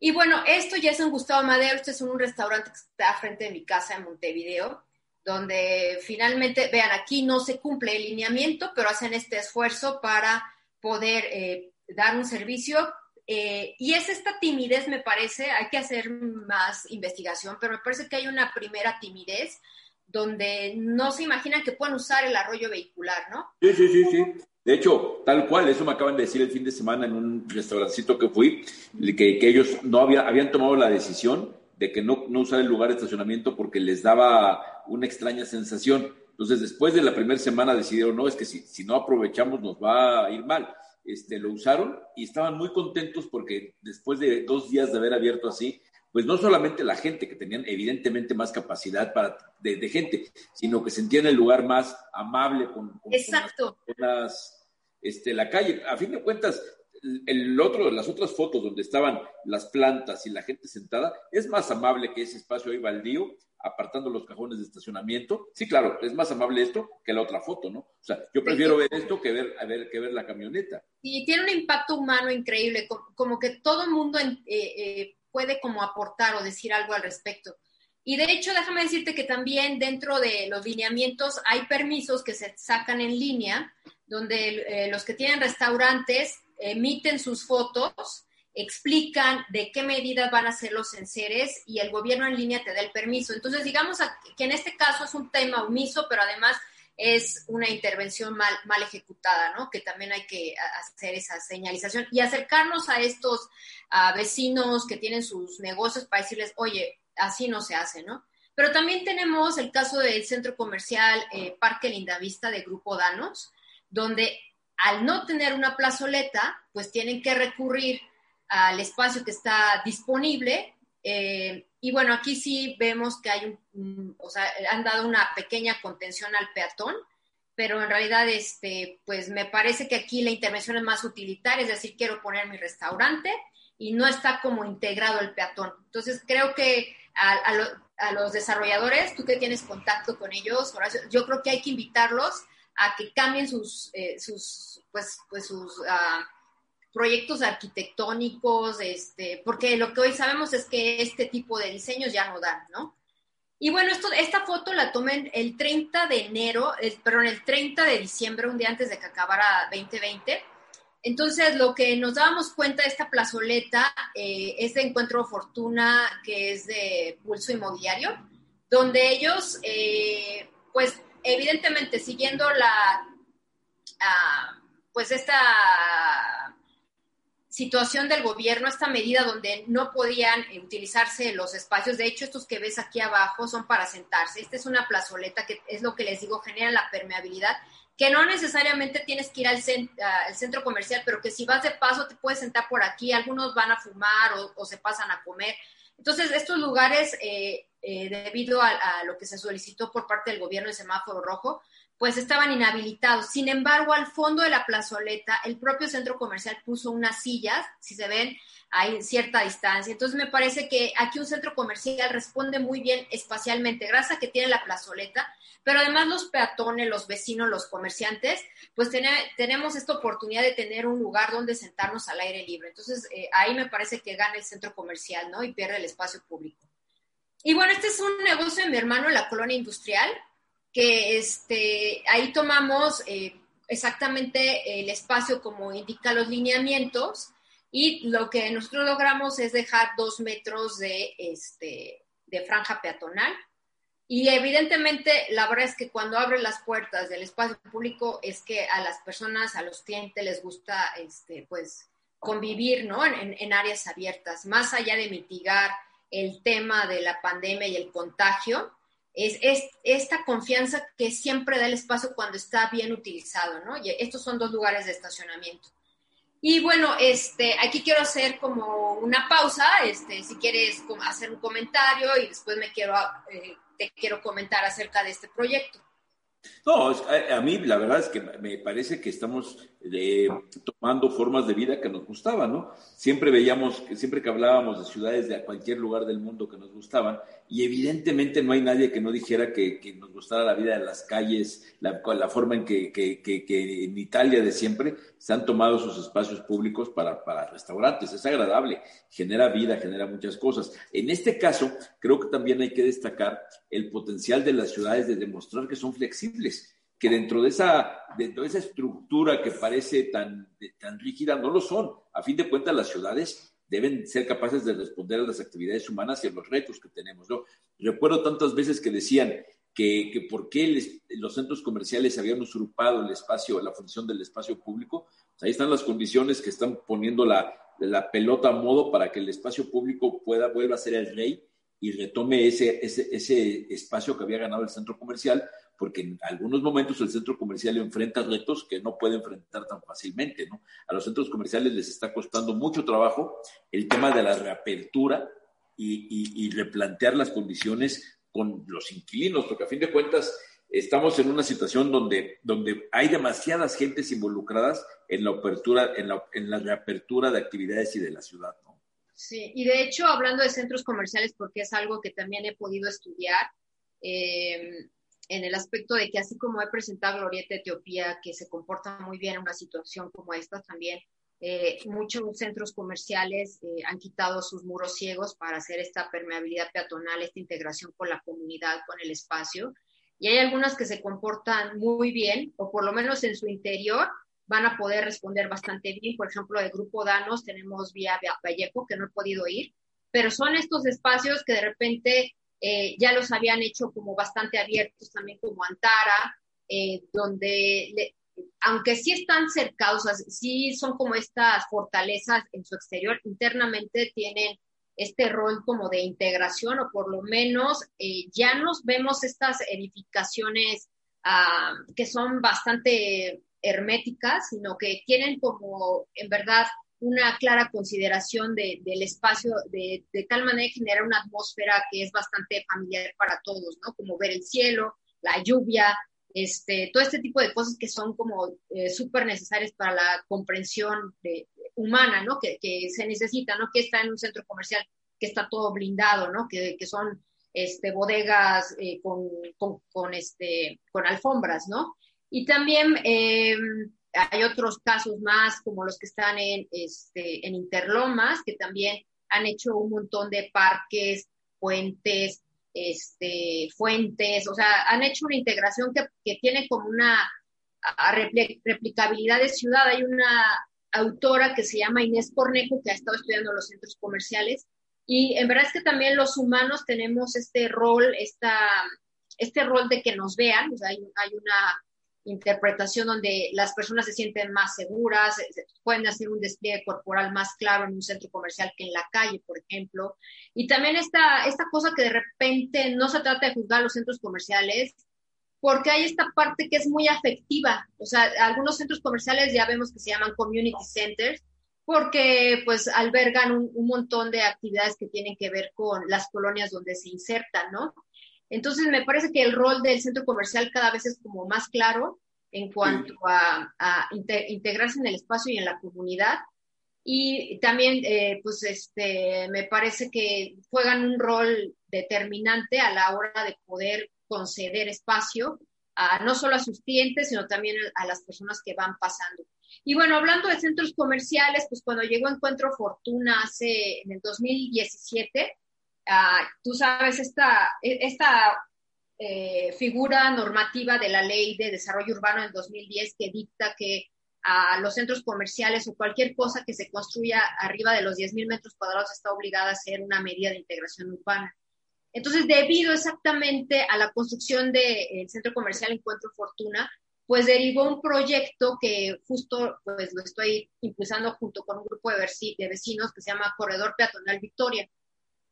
y bueno, esto ya es en Gustavo Madero, este es un restaurante que está frente de mi casa en Montevideo, donde finalmente, vean, aquí no se cumple el lineamiento, pero hacen este esfuerzo para poder eh, dar un servicio. Eh, y es esta timidez, me parece, hay que hacer más investigación, pero me parece que hay una primera timidez donde no se imaginan que puedan usar el arroyo vehicular, ¿no? Sí, sí, sí, sí. De hecho, tal cual, eso me acaban de decir el fin de semana en un restaurancito que fui, que, que ellos no había, habían tomado la decisión de que no, no usar el lugar de estacionamiento porque les daba una extraña sensación. Entonces, después de la primera semana decidieron, no, es que si, si no aprovechamos nos va a ir mal. Este, lo usaron y estaban muy contentos porque después de dos días de haber abierto así, pues no solamente la gente, que tenían evidentemente más capacidad para, de, gente, sino que sentían el lugar más amable con, Exacto. este, la calle. A fin de cuentas, el otro, las otras fotos donde estaban las plantas y la gente sentada, es más amable que ese espacio ahí baldío, apartando los cajones de estacionamiento. Sí, claro, es más amable esto que la otra foto, ¿no? O sea, yo prefiero ver esto que ver, a ver, que ver la camioneta. Y tiene un impacto humano increíble, como que todo el mundo eh, eh, puede como aportar o decir algo al respecto. Y de hecho, déjame decirte que también dentro de los lineamientos hay permisos que se sacan en línea, donde eh, los que tienen restaurantes emiten sus fotos, explican de qué medidas van a ser los enseres y el gobierno en línea te da el permiso. Entonces, digamos que en este caso es un tema omiso, pero además es una intervención mal, mal ejecutada, ¿no? Que también hay que hacer esa señalización y acercarnos a estos vecinos que tienen sus negocios para decirles, oye, así no se hace, ¿no? Pero también tenemos el caso del centro comercial eh, Parque Lindavista de Grupo Danos, donde al no tener una plazoleta, pues tienen que recurrir al espacio que está disponible eh, y bueno, aquí sí vemos que hay un, o sea, han dado una pequeña contención al peatón, pero en realidad, este, pues me parece que aquí la intervención es más utilitaria, es decir, quiero poner mi restaurante y no está como integrado el peatón. Entonces, creo que a, los desarrolladores, tú que tienes contacto con ellos, yo creo que hay que invitarlos a que cambien sus, eh, sus pues, pues sus... Uh, proyectos arquitectónicos, este, porque lo que hoy sabemos es que este tipo de diseños ya no dan, ¿no? Y bueno, esto, esta foto la tomé el 30 de enero, perdón, el 30 de diciembre, un día antes de que acabara 2020. Entonces, lo que nos dábamos cuenta de esta plazoleta eh, es de Encuentro Fortuna, que es de Pulso Inmobiliario, donde ellos, eh, pues, evidentemente, siguiendo la, ah, pues esta situación del gobierno, esta medida donde no podían eh, utilizarse los espacios. De hecho, estos que ves aquí abajo son para sentarse. Esta es una plazoleta que es lo que les digo, genera la permeabilidad, que no necesariamente tienes que ir al, centro comercial, pero que si vas de paso te puedes sentar por aquí. Algunos van a fumar o, se pasan a comer. Entonces, estos lugares, eh, eh, debido a, a, lo que se solicitó por parte del gobierno de semáforo rojo, pues estaban inhabilitados. Sin embargo, al fondo de la plazoleta, el propio centro comercial puso unas sillas, si se ven, hay cierta distancia. Entonces, me parece que aquí un centro comercial responde muy bien espacialmente, gracias a que tiene la plazoleta, pero además los peatones, los vecinos, los comerciantes, pues tenemos esta oportunidad de tener un lugar donde sentarnos al aire libre. Entonces, eh, ahí me parece que gana el centro comercial, ¿no? Y pierde el espacio público. Y bueno, este es un negocio de mi hermano en la colonia industrial que este, ahí tomamos eh, exactamente el espacio como indica los lineamientos y lo que nosotros logramos es dejar dos metros de, este, de franja peatonal. Y evidentemente, la verdad es que cuando abren las puertas del espacio público es que a las personas, a los clientes les gusta, este, pues, convivir, ¿no? En, en áreas abiertas, más allá de mitigar el tema de la pandemia y el contagio, es, esta confianza que siempre da el espacio cuando está bien utilizado, ¿no? Y estos son dos lugares de estacionamiento. Y bueno, este, aquí quiero hacer como una pausa, este, si quieres hacer un comentario y después me quiero, eh, te quiero comentar acerca de este proyecto. No, a, mí la verdad es que me parece que estamos eh, tomando formas de vida que nos gustaban, ¿no? Siempre veíamos, siempre que hablábamos de ciudades de cualquier lugar del mundo que nos gustaban, y evidentemente no hay nadie que no dijera que, nos gustara la vida de las calles, la, forma en que, en Italia de siempre se han tomado sus espacios públicos para restaurantes. Es agradable, genera vida, genera muchas cosas. En este caso, creo que también hay que destacar el potencial de las ciudades de demostrar que son flexibles que dentro de esa, dentro de esa estructura que parece tan, tan rígida, no lo son. A fin de cuentas, las ciudades deben ser capaces de responder a las actividades humanas y a los retos que tenemos. ¿no? Recuerdo tantas veces que decían que, que por qué los centros comerciales habían usurpado el espacio, la función del espacio público. Pues ahí están las condiciones que están poniendo la, la pelota a modo para que el espacio público pueda, vuelva a ser el rey y retome ese, ese, ese espacio que había ganado el centro comercial, porque en algunos momentos el centro comercial enfrenta retos que no puede enfrentar tan fácilmente, ¿no? A los centros comerciales les está costando mucho trabajo el tema de la reapertura y, y, replantear las condiciones con los inquilinos, porque a fin de cuentas estamos en una situación donde, donde hay demasiadas gentes involucradas en la apertura, en la, en la reapertura de actividades y de la ciudad, ¿no? Sí, y de hecho, hablando de centros comerciales, porque es algo que también he podido estudiar, eh, en el aspecto de que así como he presentado Glorieta Etiopía, que se comporta muy bien en una situación como esta, también eh, muchos centros comerciales eh, han quitado sus muros ciegos para hacer esta permeabilidad peatonal, esta integración con la comunidad, con el espacio. Y hay algunas que se comportan muy bien, o por lo menos en su interior van a poder responder bastante bien. Por ejemplo, el Grupo Danos tenemos vía Vallejo, que no he podido ir, pero son estos espacios que de repente eh, ya los habían hecho como bastante abiertos también como Antara, eh, donde, aunque sí están cercados, sí son como estas fortalezas en su exterior, internamente tienen este rol como de integración o por lo menos eh, ya nos vemos estas edificaciones ah, que son bastante herméticas, sino que tienen como en verdad una clara consideración de, del espacio, de, de, tal manera que genera una atmósfera que es bastante familiar para todos, ¿no? Como ver el cielo, la lluvia, este, todo este tipo de cosas que son como eh, súper necesarias para la comprensión de, humana, ¿no? Que, que, se necesita, ¿no? Que está en un centro comercial que está todo blindado, ¿no? Que, que son este, bodegas eh, con, con, con, este, con alfombras, ¿no? Y también... Eh, hay otros casos más, como los que están en, este, en Interlomas, que también han hecho un montón de parques, puentes, este, fuentes, o sea, han hecho una integración que, que tiene como una replicabilidad de ciudad. Hay una autora que se llama Inés Cornejo, que ha estado estudiando los centros comerciales, y en verdad es que también los humanos tenemos este rol, esta, este rol de que nos vean, o sea, hay, hay una interpretación donde las personas se sienten más seguras, pueden hacer un despliegue corporal más claro en un centro comercial que en la calle, por ejemplo. Y también esta, esta cosa que de repente no se trata de juzgar los centros comerciales, porque hay esta parte que es muy afectiva. O sea, algunos centros comerciales ya vemos que se llaman community centers, porque pues albergan un, un montón de actividades que tienen que ver con las colonias donde se insertan, ¿no? Entonces, me parece que el rol del centro comercial cada vez es como más claro en cuanto a, integrarse en el espacio y en la comunidad. Y también, eh, pues, este, me parece que juegan un rol determinante a la hora de poder conceder espacio a, no solo a sus clientes, sino también a las personas que van pasando. Y bueno, hablando de centros comerciales, pues cuando llegó Encuentro Fortuna hace en el 2017, Ah, tú sabes, esta, e, esta eh, figura normativa de la ley de desarrollo urbano del 2010 que dicta que a los centros comerciales o cualquier cosa que se construya arriba de los 10.000 metros cuadrados está obligada a ser una medida de integración urbana. Entonces, debido exactamente a la construcción del centro comercial Encuentro Fortuna, pues derivó un proyecto que justo pues lo estoy impulsando junto con un grupo de, vecinos que se llama Corredor Peatonal Victoria.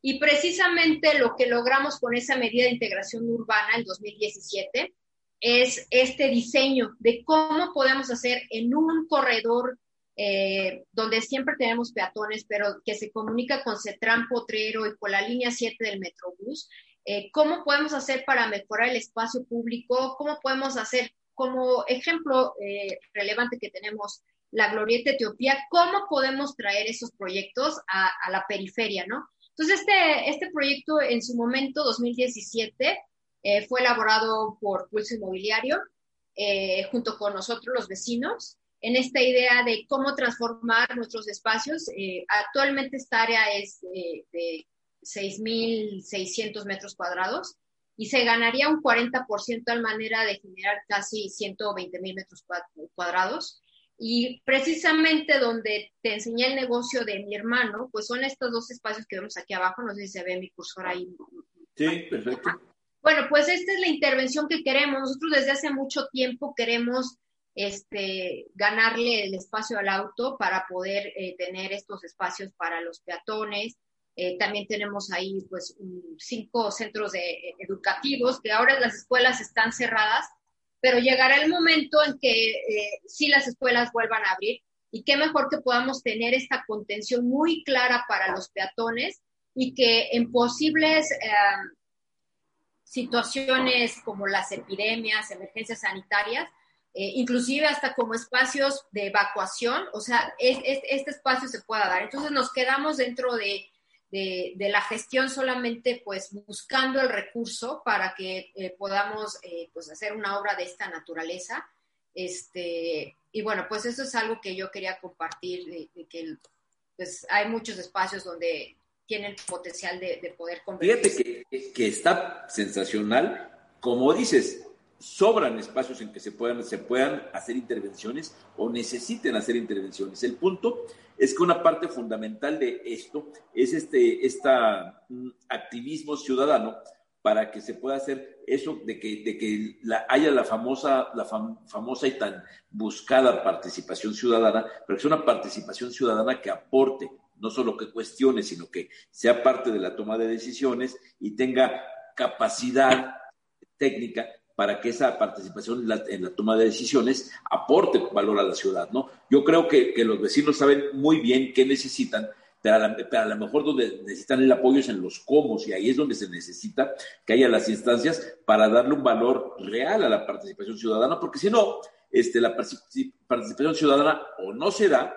Y precisamente lo que logramos con esa medida de integración urbana en 2017 es este diseño de cómo podemos hacer en un corredor eh, donde siempre tenemos peatones, pero que se comunica con Cetran Potrero y con la línea 7 del Metrobús, eh, cómo podemos hacer para mejorar el espacio público, cómo podemos hacer como ejemplo eh, relevante que tenemos la Glorieta Etiopía, cómo podemos traer esos proyectos a la periferia, ¿no? Entonces, este, este proyecto en su momento, 2017, eh, fue elaborado por Pulso Inmobiliario, eh, junto con nosotros, los vecinos, en esta idea de cómo transformar nuestros espacios. Eh, actualmente esta área es de 6.600 metros cuadrados y se ganaría un 40% al manera de generar casi 120.000 metros cuadrados. Y precisamente donde te enseñé el negocio de mi hermano, pues son estos dos espacios que vemos aquí abajo, no sé si se ve mi cursor ahí. Sí, perfecto. Bueno, pues esta es la intervención que queremos. Nosotros desde hace mucho tiempo queremos este, ganarle el espacio al auto para poder eh, tener estos espacios para los peatones. Eh, también tenemos ahí pues cinco centros de, educativos que ahora las escuelas están cerradas, pero llegará el momento en que eh, sí las escuelas vuelvan a abrir y qué mejor que podamos tener esta contención muy clara para los peatones y que en posibles em, situaciones como las epidemias, emergencias sanitarias, eh, inclusive hasta como espacios de evacuación, o sea, este espacio se pueda dar. Entonces nos quedamos dentro de de, la gestión solamente pues buscando el recurso para que eh, podamos eh, pues hacer una obra de esta naturaleza. Este, y bueno, pues eso es algo que yo quería compartir, de, que pues hay muchos espacios donde tienen potencial de, poder convertirse. Fíjate que, que está sensacional. Como dices, sobran espacios en que se puedan, se puedan hacer intervenciones o necesiten hacer intervenciones. El punto es que una parte fundamental de esto es este esta, mm, activismo ciudadano para que se pueda hacer eso de que, de que haya la famosa, la famosa y tan buscada participación ciudadana, pero que sea una participación ciudadana que aporte, no solo que cuestione, sino que sea parte de la toma de decisiones y tenga capacidad técnica para que esa participación en la, toma de decisiones aporte valor a la ciudad, ¿no? Yo creo que, los vecinos saben muy bien qué necesitan, pero a, lo mejor donde necesitan el apoyo es en los cómo, y ahí es donde se necesita que haya las instancias para darle un valor real a la participación ciudadana, porque si no, este, la participación ciudadana o no se da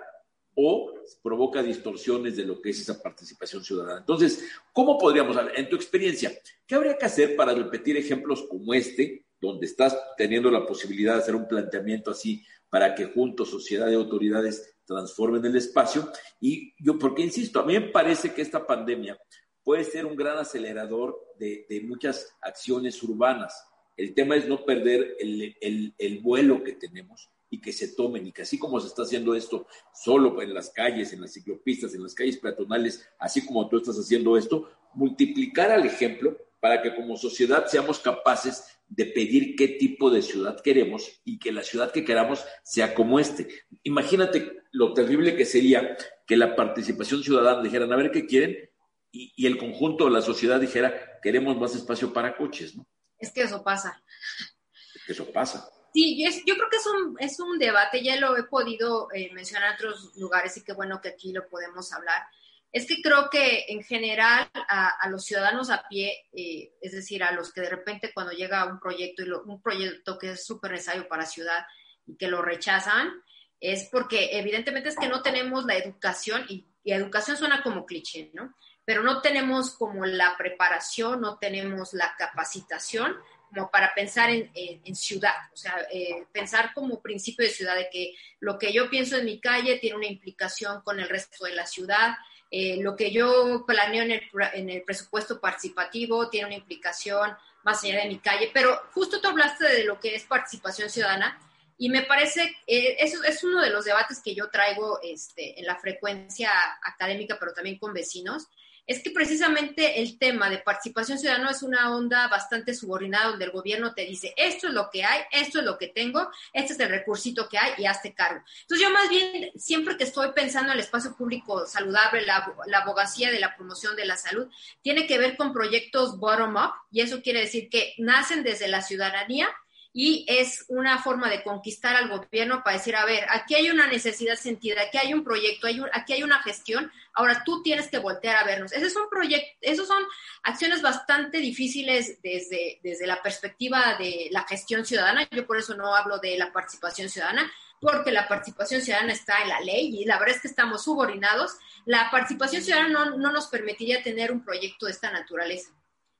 o provoca distorsiones de lo que es esa participación ciudadana. Entonces, ¿cómo podríamos, en tu experiencia, qué habría que hacer para repetir ejemplos como este, donde estás teniendo la posibilidad de hacer un planteamiento así para que juntos sociedad y autoridades transformen el espacio. Y yo, porque insisto, a mí me parece que esta pandemia puede ser un gran acelerador de, muchas acciones urbanas. El tema es no perder el, el, vuelo que tenemos y que se tomen y que así como se está haciendo esto solo en las calles, en las ciclopistas, en las calles peatonales, así como tú estás haciendo esto, multiplicar al ejemplo para que como sociedad seamos capaces de pedir qué tipo de ciudad queremos y que la ciudad que queramos sea como este. Imagínate lo terrible que sería que la participación ciudadana dijeran, a ver qué quieren, y, el conjunto de la sociedad dijera, queremos más espacio para coches, ¿no? Es que eso pasa. Es que eso pasa. Sí, yo creo que es un, es un debate, ya lo he podido eh, mencionar en otros lugares y qué bueno que aquí lo podemos hablar. Es que creo que en general a, los ciudadanos a pie, eh, es decir, a los que de repente cuando llega un proyecto y un proyecto que es súper necesario para ciudad y que lo rechazan, es porque evidentemente es que no tenemos la educación y, educación suena como cliché, ¿no? Pero no tenemos como la preparación, no tenemos la capacitación como para pensar en, en, ciudad, o sea, eh, pensar como principio de ciudad, de que lo que yo pienso en mi calle tiene una implicación con el resto de la ciudad, eh, lo que yo planeo en el, en el, presupuesto participativo tiene una implicación más allá de mi calle, pero justo tú hablaste de lo que es participación ciudadana y me parece, eh, eso es uno de los debates que yo traigo este, en la frecuencia académica, pero también con vecinos, es que precisamente el tema de participación ciudadana es una onda bastante subordinada donde el gobierno te dice, esto es lo que hay, esto es lo que tengo, este es el recursito que hay y hazte cargo. Entonces yo más bien, siempre que estoy pensando en el espacio público saludable, la, la abogacía de la promoción de la salud, tiene que ver con proyectos bottom-up y eso quiere decir que nacen desde la ciudadanía y es una forma de conquistar al gobierno para decir, a ver, aquí hay una necesidad sentida, aquí hay un proyecto, hay aquí hay una gestión, ahora tú tienes que voltear a vernos. Esos son proyectos, esos son acciones bastante difíciles desde, desde la perspectiva de la gestión ciudadana. Yo por eso no hablo de la participación ciudadana, porque la participación ciudadana está en la ley y la verdad es que estamos subordinados. La participación ciudadana no, no nos permitiría tener un proyecto de esta naturaleza.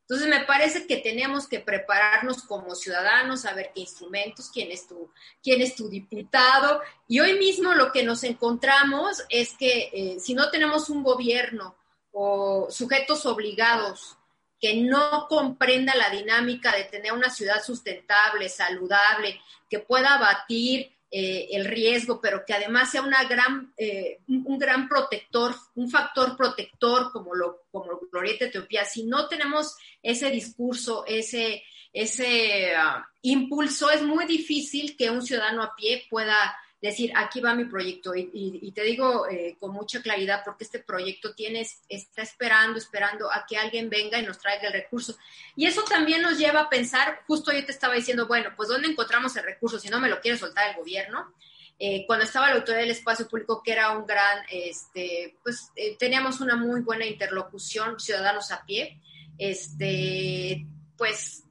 Entonces, me parece que tenemos que prepararnos como ciudadanos, a ver qué instrumentos, quién es tu, quién es tu diputado. Y hoy mismo lo que nos encontramos es que eh, si no tenemos un gobierno o sujetos obligados que no comprenda la dinámica de tener una ciudad sustentable, saludable, que pueda abatir eh, el riesgo, pero que además sea una gran, eh, un, gran protector, un factor protector como lo como Glorieta Etiopía. Si no tenemos ese discurso, ese, ese ah, impulso, es muy difícil que un ciudadano a pie pueda decir, aquí va mi proyecto. Y, te digo eh, con mucha claridad porque este proyecto tiene, está esperando, esperando a que alguien venga y nos traiga el recurso. Y eso también nos lleva a pensar, justo yo te estaba diciendo, bueno, pues ¿dónde encontramos el recurso si no me lo quiere soltar el gobierno? Eh, cuando estaba la autoridad del espacio público, que era un gran, este, pues eh, teníamos una muy buena interlocución, ciudadanos a pie, este, pues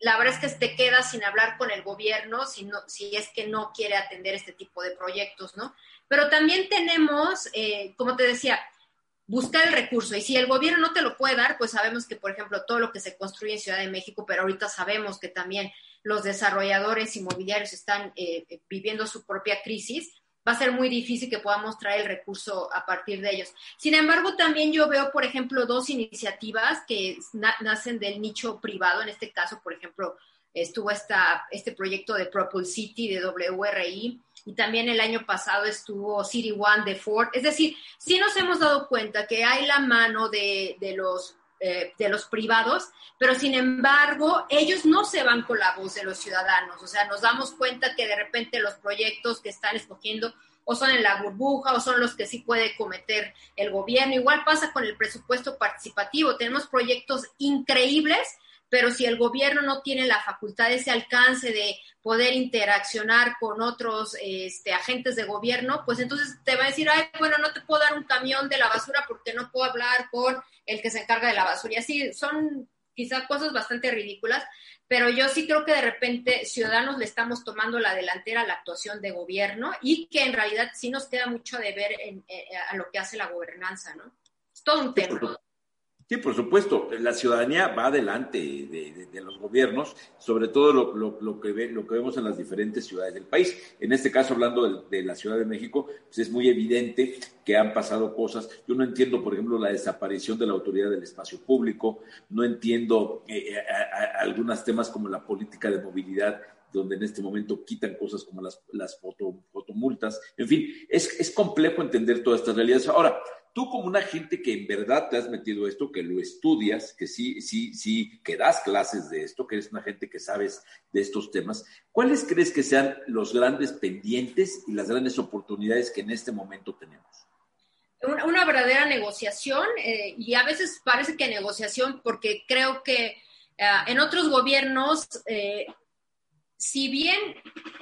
la verdad es que te quedas sin hablar con el gobierno si, no, si es que no quiere atender este tipo de proyectos, ¿no? Pero también tenemos, eh, como te decía, buscar el recurso. Y si el gobierno no te lo puede dar, pues sabemos que, por ejemplo, todo lo que se construye en Ciudad de México, pero ahorita sabemos que también los desarrolladores inmobiliarios están eh, viviendo su propia crisis, va a ser muy difícil que podamos traer el recurso a partir de ellos. Sin embargo, también yo veo, por ejemplo, dos iniciativas que nacen del nicho privado. En este caso, por ejemplo, estuvo esta, este proyecto de Propul City de WRI y también el año pasado estuvo City One de Ford. Es decir, sí nos hemos dado cuenta que hay la mano de, de los eh, de los privados, pero sin embargo, ellos no se van con la voz de los ciudadanos. O sea, nos damos cuenta que de repente los proyectos que están escogiendo o son en la burbuja o son los que sí puede cometer el gobierno. Igual pasa con el presupuesto participativo. Tenemos proyectos increíbles, pero si el gobierno no tiene la facultad, ese alcance de poder interaccionar con otros este, agentes de gobierno, pues entonces te va a decir, ay, bueno, no te puedo dar un camión de la basura porque no puedo hablar con el que se encarga de la basura. Y así son quizás cosas bastante ridículas, pero yo sí creo que de repente ciudadanos le estamos tomando la delantera a la actuación de gobierno y que en realidad sí nos queda mucho de ver en, eh, a lo que hace la gobernanza, ¿no? Es todo un tema. Sí, por supuesto, la ciudadanía va adelante de, los gobiernos, sobre todo lo, que lo que vemos en las diferentes ciudades del país. En este caso, hablando de, la Ciudad de México, pues es muy evidente que han pasado cosas. Yo no entiendo, por ejemplo, la desaparición de la autoridad del espacio público, no entiendo eh, eh, algunos temas como la política de movilidad donde en este momento quitan cosas como las, las fotomultas. En fin, es, es complejo entender todas estas realidades. Ahora, tú como una gente que en verdad te has metido esto, que lo estudias, que sí, sí, sí, que das clases de esto, que eres una gente que sabes de estos temas, ¿cuáles crees que sean los grandes pendientes y las grandes oportunidades que en este momento tenemos? Una, verdadera negociación eh, y a veces parece que negociación porque creo que eh, en otros gobiernos eh, si bien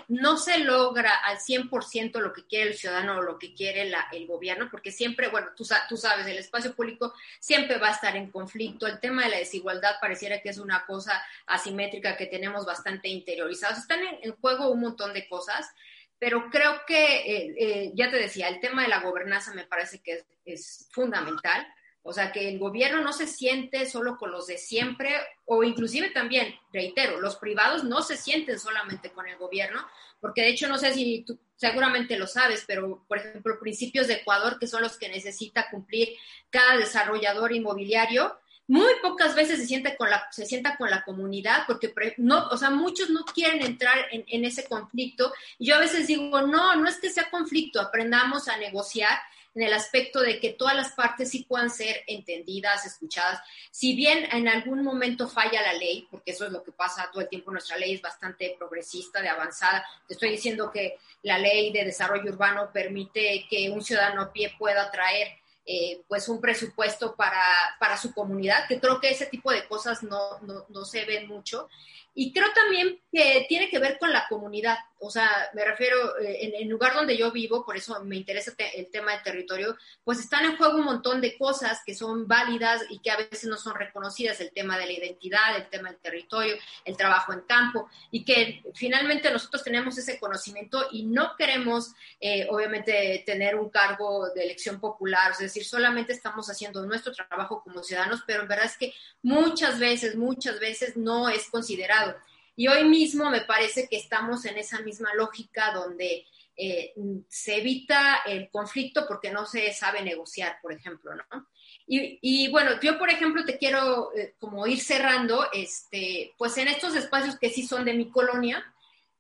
no se logra al 100% lo que quiere el ciudadano o lo que quiere el gobierno, porque siempre, bueno, tú, tú, sabes, el espacio público siempre va a estar en conflicto. El tema de la desigualdad pareciera que es una cosa asimétrica que tenemos bastante interiorizada. Están en, juego un montón de cosas, pero creo que, eh, eh, ya te decía, el tema de la gobernanza me parece que es fundamental. O sea, que el gobierno no se siente solo con los de siempre, o inclusive también, reitero, los privados no se sienten solamente con el gobierno, porque de hecho no sé si tú seguramente lo sabes, pero por ejemplo, principios de Ecuador, que son los que necesita cumplir cada desarrollador inmobiliario, muy pocas veces se siente con la, se sienta con la comunidad, porque no, o sea, muchos no quieren entrar en, en ese conflicto. Yo a veces digo, no, no es que sea conflicto, aprendamos a negociar en el aspecto de que todas las partes sí puedan ser entendidas, escuchadas. Si bien en algún momento falla la ley, porque eso es lo que pasa todo el tiempo, nuestra ley es bastante progresista, de avanzada. Te estoy diciendo que la ley de desarrollo urbano permite que un ciudadano a pie pueda traer eh, pues un presupuesto para, para, su comunidad, que creo que ese tipo de cosas no, no, no se ven mucho. Y creo también que tiene que ver con la comunidad, o sea, me refiero, eh, en el lugar donde yo vivo, por eso me interesa el tema del territorio, pues están en juego un montón de cosas que son válidas y que a veces no son reconocidas, el tema de la identidad, el tema del territorio, el trabajo en campo, y que finalmente nosotros tenemos ese conocimiento y no queremos, eh, obviamente, tener un cargo de elección popular, es decir, solamente estamos haciendo nuestro trabajo como ciudadanos, pero en verdad es que muchas veces, muchas veces no es considerado y hoy mismo me parece que estamos en esa misma lógica donde eh, se evita el conflicto porque no se sabe negociar, por ejemplo, ¿no? Y, bueno, yo, por ejemplo, te quiero eh, como ir cerrando, este, pues en estos espacios que sí son de mi colonia,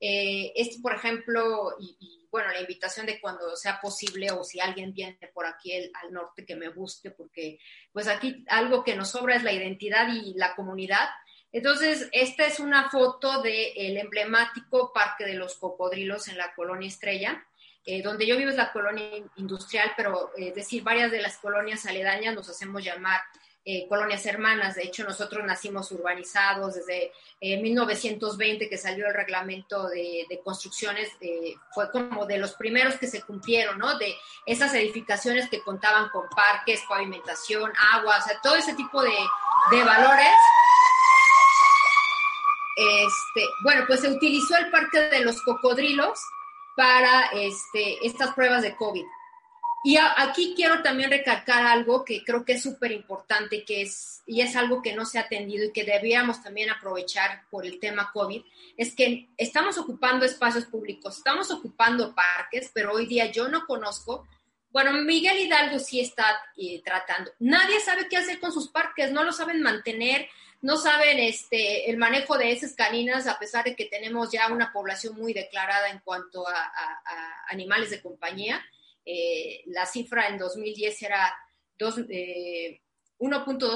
eh, por ejemplo, y, bueno, la invitación de cuando sea posible o si alguien viene por aquí al norte que me busque, porque pues aquí algo que nos sobra es la identidad y la comunidad. Entonces, esta es una foto del emblemático Parque de los Cocodrilos en la colonia Estrella. Eh, donde yo vivo es la colonia industrial, pero eh, es decir, varias de las colonias aledañas nos hacemos llamar eh, colonias hermanas. De hecho, nosotros nacimos urbanizados desde 1920 que salió el reglamento de, construcciones, fue como de los primeros que se cumplieron, ¿no? De esas edificaciones que contaban con parques, pavimentación, agua, o sea, todo ese tipo de, de valores este, bueno, pues se utilizó el Parque de los Cocodrilos para este, estas pruebas de COVID. Y aquí quiero también recalcar algo que creo que es súper importante que es, y es algo que no se ha atendido y que deberíamos también aprovechar por el tema COVID, es que estamos ocupando espacios públicos, estamos ocupando parques, pero hoy día yo no conozco, bueno, Miguel Hidalgo sí está eh, tratando, nadie sabe qué hacer con sus parques, no lo saben mantener, no saben este, el manejo de esas caninas, a pesar de que tenemos ya una población muy declarada en cuanto a, animales de compañía. Eh, la cifra en 2010 era 1.2 eh,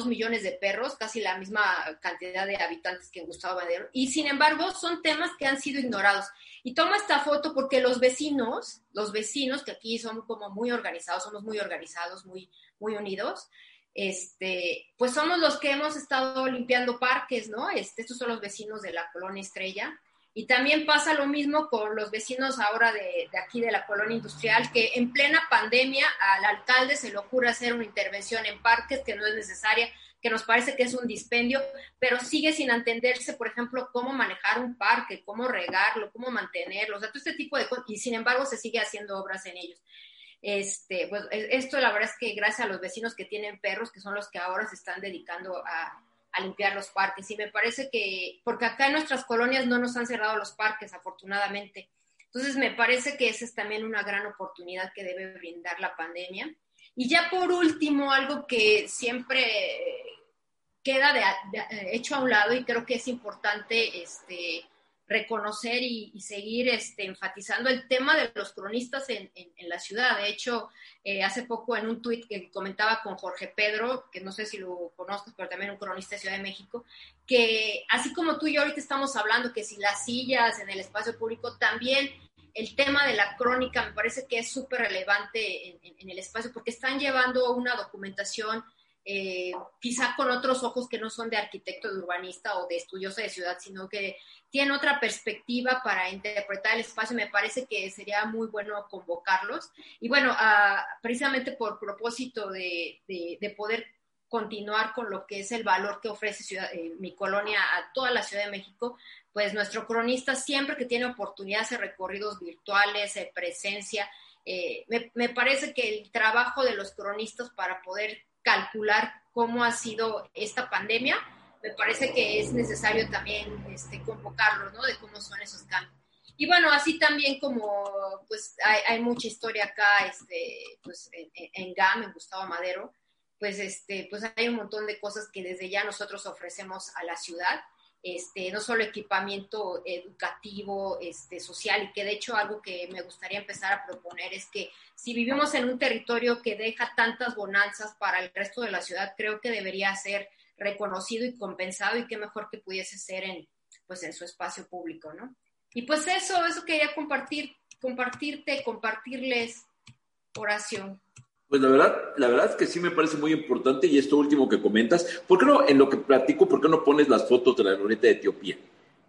millones de perros, casi la misma cantidad de habitantes que Gustavo Madero. Y sin embargo, son temas que han sido ignorados. Y tomo esta foto porque los vecinos, los vecinos que aquí son como muy organizados, somos muy organizados, muy, muy unidos, este, pues somos los que hemos estado limpiando parques, ¿no? Este, estos son los vecinos de la colonia Estrella. Y también pasa lo mismo con los vecinos ahora de, aquí de la colonia industrial, que en plena pandemia al alcalde se le ocurre hacer una intervención en parques que no es necesaria, que nos parece que es un dispendio, pero sigue sin entenderse, por ejemplo, cómo manejar un parque, cómo regarlo, cómo mantenerlo, o sea, todo este tipo de cosas, y sin embargo se sigue haciendo obras en ellos. Este, pues e, esto la verdad es que gracias a los vecinos que tienen perros, que son los que ahora se están dedicando a, limpiar los parques. Y me parece que, porque acá en nuestras colonias no nos han cerrado los parques, afortunadamente. Entonces me parece que esa es también una gran oportunidad que debe brindar la pandemia. Y ya por último, algo que siempre queda de, hecho a un lado y creo que es importante este, reconocer y, seguir este, enfatizando el tema de los cronistas en, la ciudad. De hecho, eh, hace poco en un tuit que comentaba con Jorge Pedro, que no sé si lo conozcas, pero también un cronista de Ciudad de México, que así como tú y yo ahorita estamos hablando que si las sillas en el espacio público, también el tema de la crónica me parece que es súper relevante en, el espacio porque están llevando una documentación eh, quizá con otros ojos que no son de arquitecto, de urbanista o de estudioso de ciudad, sino que tienen otra perspectiva para interpretar el espacio. Me parece que sería muy bueno convocarlos. Y bueno, ah, precisamente por propósito de, poder continuar con lo que es el valor que ofrece ciudad, eh, mi colonia a toda la Ciudad de México, pues nuestro cronista siempre que tiene oportunidad hace recorridos virtuales, de presencia. Eh, me, me, parece que el trabajo de los cronistas para poder calcular cómo ha sido esta pandemia, me parece que es necesario también este, convocarlos, ¿no? De cómo son esos cambios. Y bueno, así también como pues hay, mucha historia acá, este, pues en, en, GAM, en Gustavo Madero, pues este, pues hay un montón de cosas que desde ya nosotros ofrecemos a la ciudad este, no solo equipamiento educativo, este, social, y que de hecho algo que me gustaría empezar a proponer es que si vivimos en un territorio que deja tantas bonanzas para el resto de la ciudad, creo que debería ser reconocido y compensado y qué mejor que pudiese ser en, pues, en su espacio público, ¿no? Y pues eso, eso quería compartir, compartirte, compartirles oración. Pues la verdad, la verdad es que sí me parece muy importante y esto último que comentas, ¿por qué no, en lo que platico, por qué no pones las fotos de la glorieta de Etiopía?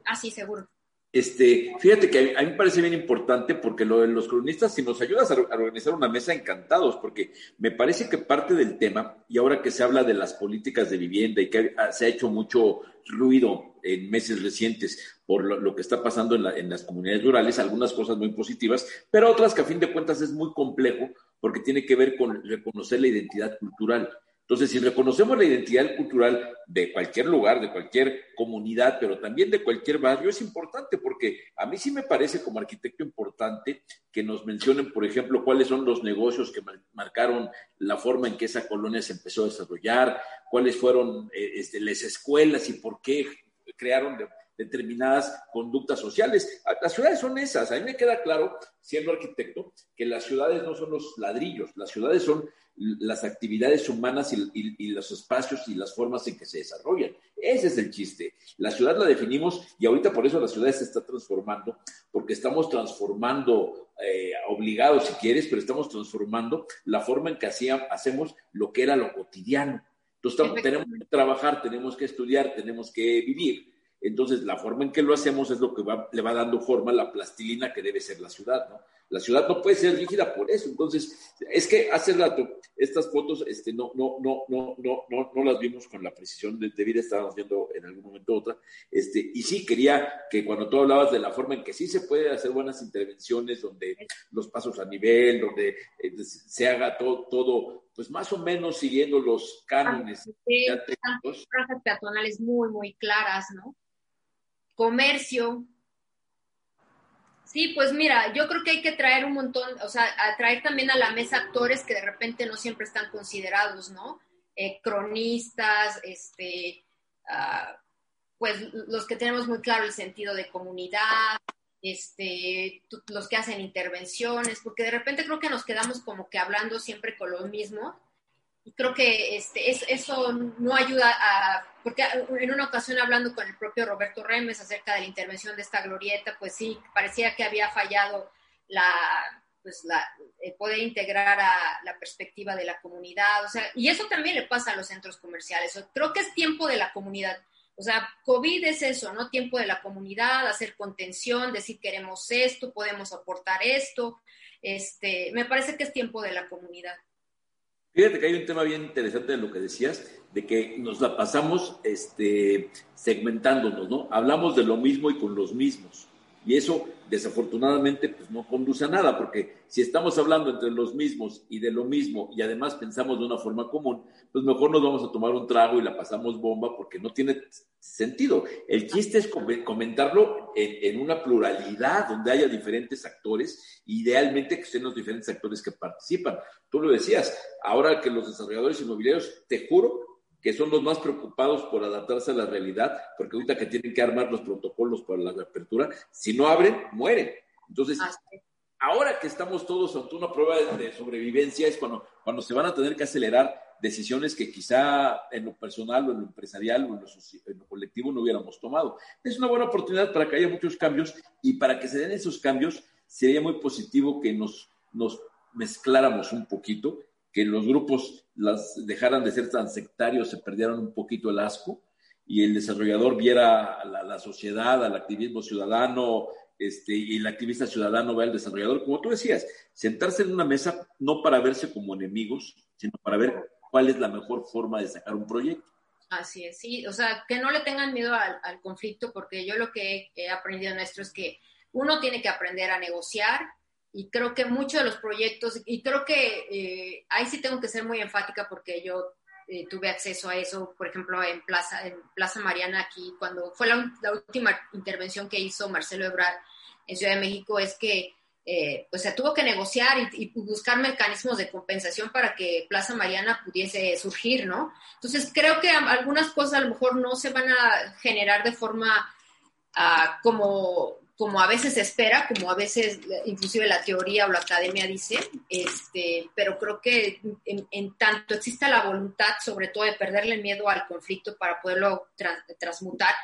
Ah, sí, seguro. Este, fíjate que a mí me parece bien importante porque lo de los cronistas, si nos ayudas a, organizar una mesa, encantados, porque me parece que parte del tema, y ahora que se habla de las políticas de vivienda y que se ha hecho mucho ruido en meses recientes por lo, que está pasando en, en, las comunidades rurales, algunas cosas muy positivas, pero otras que a fin de cuentas es muy complejo porque tiene que ver con reconocer la identidad cultural. Entonces, si reconocemos la identidad cultural de cualquier lugar, de cualquier comunidad, pero también de cualquier barrio, es importante porque a mí sí me parece como arquitecto importante que nos mencionen, por ejemplo, cuáles son los negocios que marcaron la forma en que esa colonia se empezó a desarrollar, cuáles fueron eh, este, las escuelas y por qué crearon determinadas conductas sociales. Las ciudades son esas. A mí me queda claro, siendo arquitecto, que las ciudades no son los ladrillos, las ciudades son las actividades humanas y, los espacios y las formas en que se desarrollan. Ese es el chiste. La ciudad la definimos y ahorita por eso la ciudad se está transformando, porque estamos transformando, eh, obligados si quieres, pero estamos transformando la forma en que hacemos lo que era lo cotidiano. Entonces tenemos que trabajar, tenemos que estudiar, tenemos que vivir entonces, la forma en que lo hacemos es lo que le va dando forma a la plastilina que debe ser la ciudad, ¿no? La ciudad no puede ser rígida por eso. Entonces, es que hace rato estas fotos este, no, no, no, no, no, no, no las vimos con la precisión de, vida, estábamos viendo en algún momento otra. Este, y sí quería que cuando tú hablabas de la forma en que sí se puede hacer buenas intervenciones, donde los pasos a nivel, donde eh, se haga todo, todo, pues más o menos siguiendo los cánones. Sí, peatonales muy, muy claras, ¿no? comercio. Sí, pues mira, yo creo que hay que traer un montón, o sea, traer también a la mesa actores que de repente no siempre están considerados, ¿no? Eh, cronistas, este, ah, pues los que tenemos muy claro el sentido de comunidad, este, los que hacen intervenciones, porque de repente creo que nos quedamos como que hablando siempre con lo mismo creo que este, eso no ayuda a, porque en una ocasión hablando con el propio Roberto Remes acerca de la intervención de esta glorieta, pues sí, parecía que había fallado la, pues la, poder integrar a la perspectiva de la comunidad, o sea, y eso también le pasa a los centros comerciales. Creo que es tiempo de la comunidad. O sea, COVID es eso, ¿no? Tiempo de la comunidad, hacer contención, decir queremos esto, podemos aportar esto. Este, me parece que es tiempo de la comunidad. Fíjate que hay un tema bien interesante de lo que decías, de que nos la pasamos este, segmentándonos, ¿no? Hablamos de lo mismo y con los mismos. Y eso, desafortunadamente, pues no conduce a nada, porque si estamos hablando entre los mismos y de lo mismo y además pensamos de una forma común, pues mejor nos vamos a tomar un trago y la pasamos bomba porque no tiene sentido. El chiste es comentarlo en, una pluralidad donde haya diferentes actores, idealmente que sean los diferentes actores que participan. Tú lo decías, ahora que los desarrolladores inmobiliarios, te juro que son los más preocupados por adaptarse a la realidad, porque ahorita que tienen que armar los protocolos para la reapertura, si no abren, mueren. Entonces, ahora que estamos todos ante una prueba de, sobrevivencia, es cuando, cuando se van a tener que acelerar decisiones que quizá en lo personal o en lo empresarial o en lo, en lo, colectivo no hubiéramos tomado. Es una buena oportunidad para que haya muchos cambios y para que se den esos cambios sería muy positivo que nos, nos mezcláramos un poquito que los grupos las dejaran de ser tan sectarios, se perdieran un poquito el asco y el desarrollador viera a la, sociedad, al activismo ciudadano, este, y el activista ciudadano ve al desarrollador, como tú decías, sentarse en una mesa no para verse como enemigos, sino para ver cuál es la mejor forma de sacar un proyecto. Así es, sí, o sea, que no le tengan miedo al, conflicto, porque yo lo que he, aprendido en es que uno tiene que aprender a negociar, y creo que muchos de los proyectos, y creo que eh, ahí sí tengo que ser muy enfática porque yo eh, tuve acceso a eso, por ejemplo, en Plaza, en Plaza Mariana, aquí, cuando fue la, última intervención que hizo Marcelo Ebrard en Ciudad de México, es que eh, pues se tuvo que negociar y, y, buscar mecanismos de compensación para que Plaza Mariana pudiese surgir, ¿no? Entonces creo que algunas cosas a lo mejor no se van a generar de forma uh, como como a veces se espera, como a veces inclusive la teoría o la academia dice, este, pero creo que en, tanto exista la voluntad, sobre todo de perderle miedo al conflicto para poderlo transmutar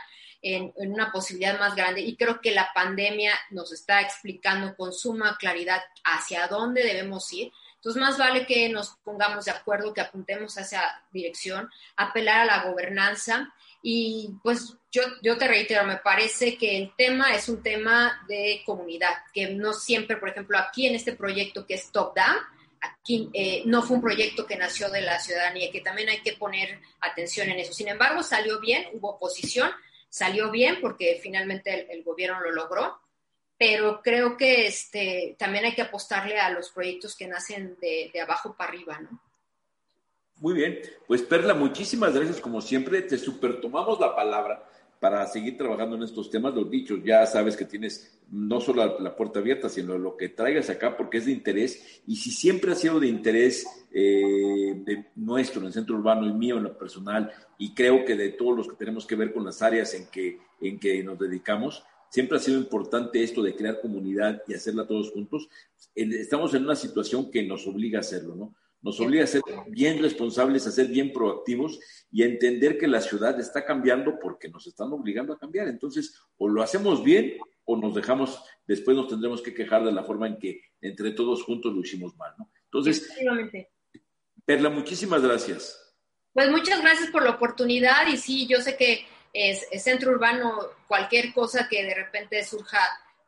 en, en, una posibilidad más grande, y creo que la pandemia nos está explicando con suma claridad hacia dónde debemos ir. Entonces, más vale que nos pongamos de acuerdo, que apuntemos a esa dirección, apelar a la gobernanza y pues yo, yo te reitero, me parece que el tema es un tema de comunidad, que no siempre, por ejemplo, aquí en este proyecto que es Top Down, aquí eh, no fue un proyecto que nació de la ciudadanía, que también hay que poner atención en eso. Sin embargo, salió bien, hubo oposición, salió bien porque finalmente el, gobierno lo logró, pero creo que este, también hay que apostarle a los proyectos que nacen de, de abajo para arriba, ¿no? Muy bien, pues Perla, muchísimas gracias como siempre. Te super tomamos la palabra para seguir trabajando en estos temas. Los dichos, ya sabes que tienes no solo la, puerta abierta, sino lo que traigas acá porque es de interés. Y si siempre ha sido de interés eh, de nuestro, en el centro urbano y mío en lo personal, y creo que de todos los que tenemos que ver con las áreas en que, en que nos dedicamos, siempre ha sido importante esto de crear comunidad y hacerla todos juntos. Estamos en una situación que nos obliga a hacerlo, ¿no? Nos obliga a ser bien responsables, a ser bien proactivos y a entender que la ciudad está cambiando porque nos están obligando a cambiar. Entonces, o lo hacemos bien o nos dejamos, después nos tendremos que quejar de la forma en que entre todos juntos lo hicimos mal, ¿no? Entonces, Perla, muchísimas gracias. Pues muchas gracias por la oportunidad y sí, yo sé que es, centro urbano, cualquier cosa que de repente surja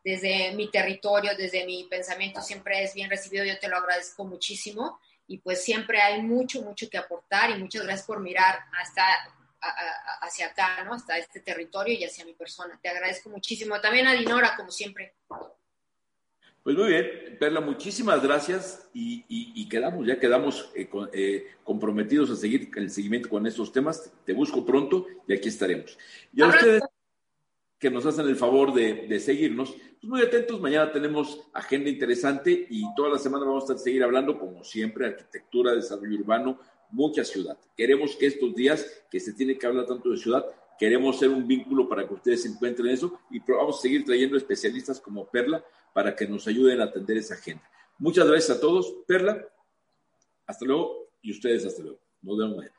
desde mi territorio, desde mi pensamiento, siempre es bien recibido, yo te lo agradezco muchísimo y pues siempre hay mucho, mucho que aportar y muchas gracias por mirar hasta hacia acá, ¿no? Hasta este territorio y hacia mi persona. Te agradezco muchísimo. También a Dinora, como siempre. Pues muy bien, Perla, muchísimas gracias y, quedamos, ya quedamos eh, eh, comprometidos a seguir el seguimiento con estos temas. Te busco pronto y aquí estaremos. Y a ustedes que nos hacen el favor de, seguirnos. Pues muy atentos, mañana tenemos agenda interesante y toda la semana vamos a seguir hablando, como siempre, arquitectura, desarrollo urbano, mucha ciudad. Queremos que estos días, que se tiene que hablar tanto de ciudad, queremos ser un vínculo para que ustedes se encuentren eso y vamos a seguir trayendo especialistas como Perla para que nos ayuden a atender esa agenda. Muchas gracias a todos. Perla, hasta luego y ustedes hasta luego. Nos vemos mañana.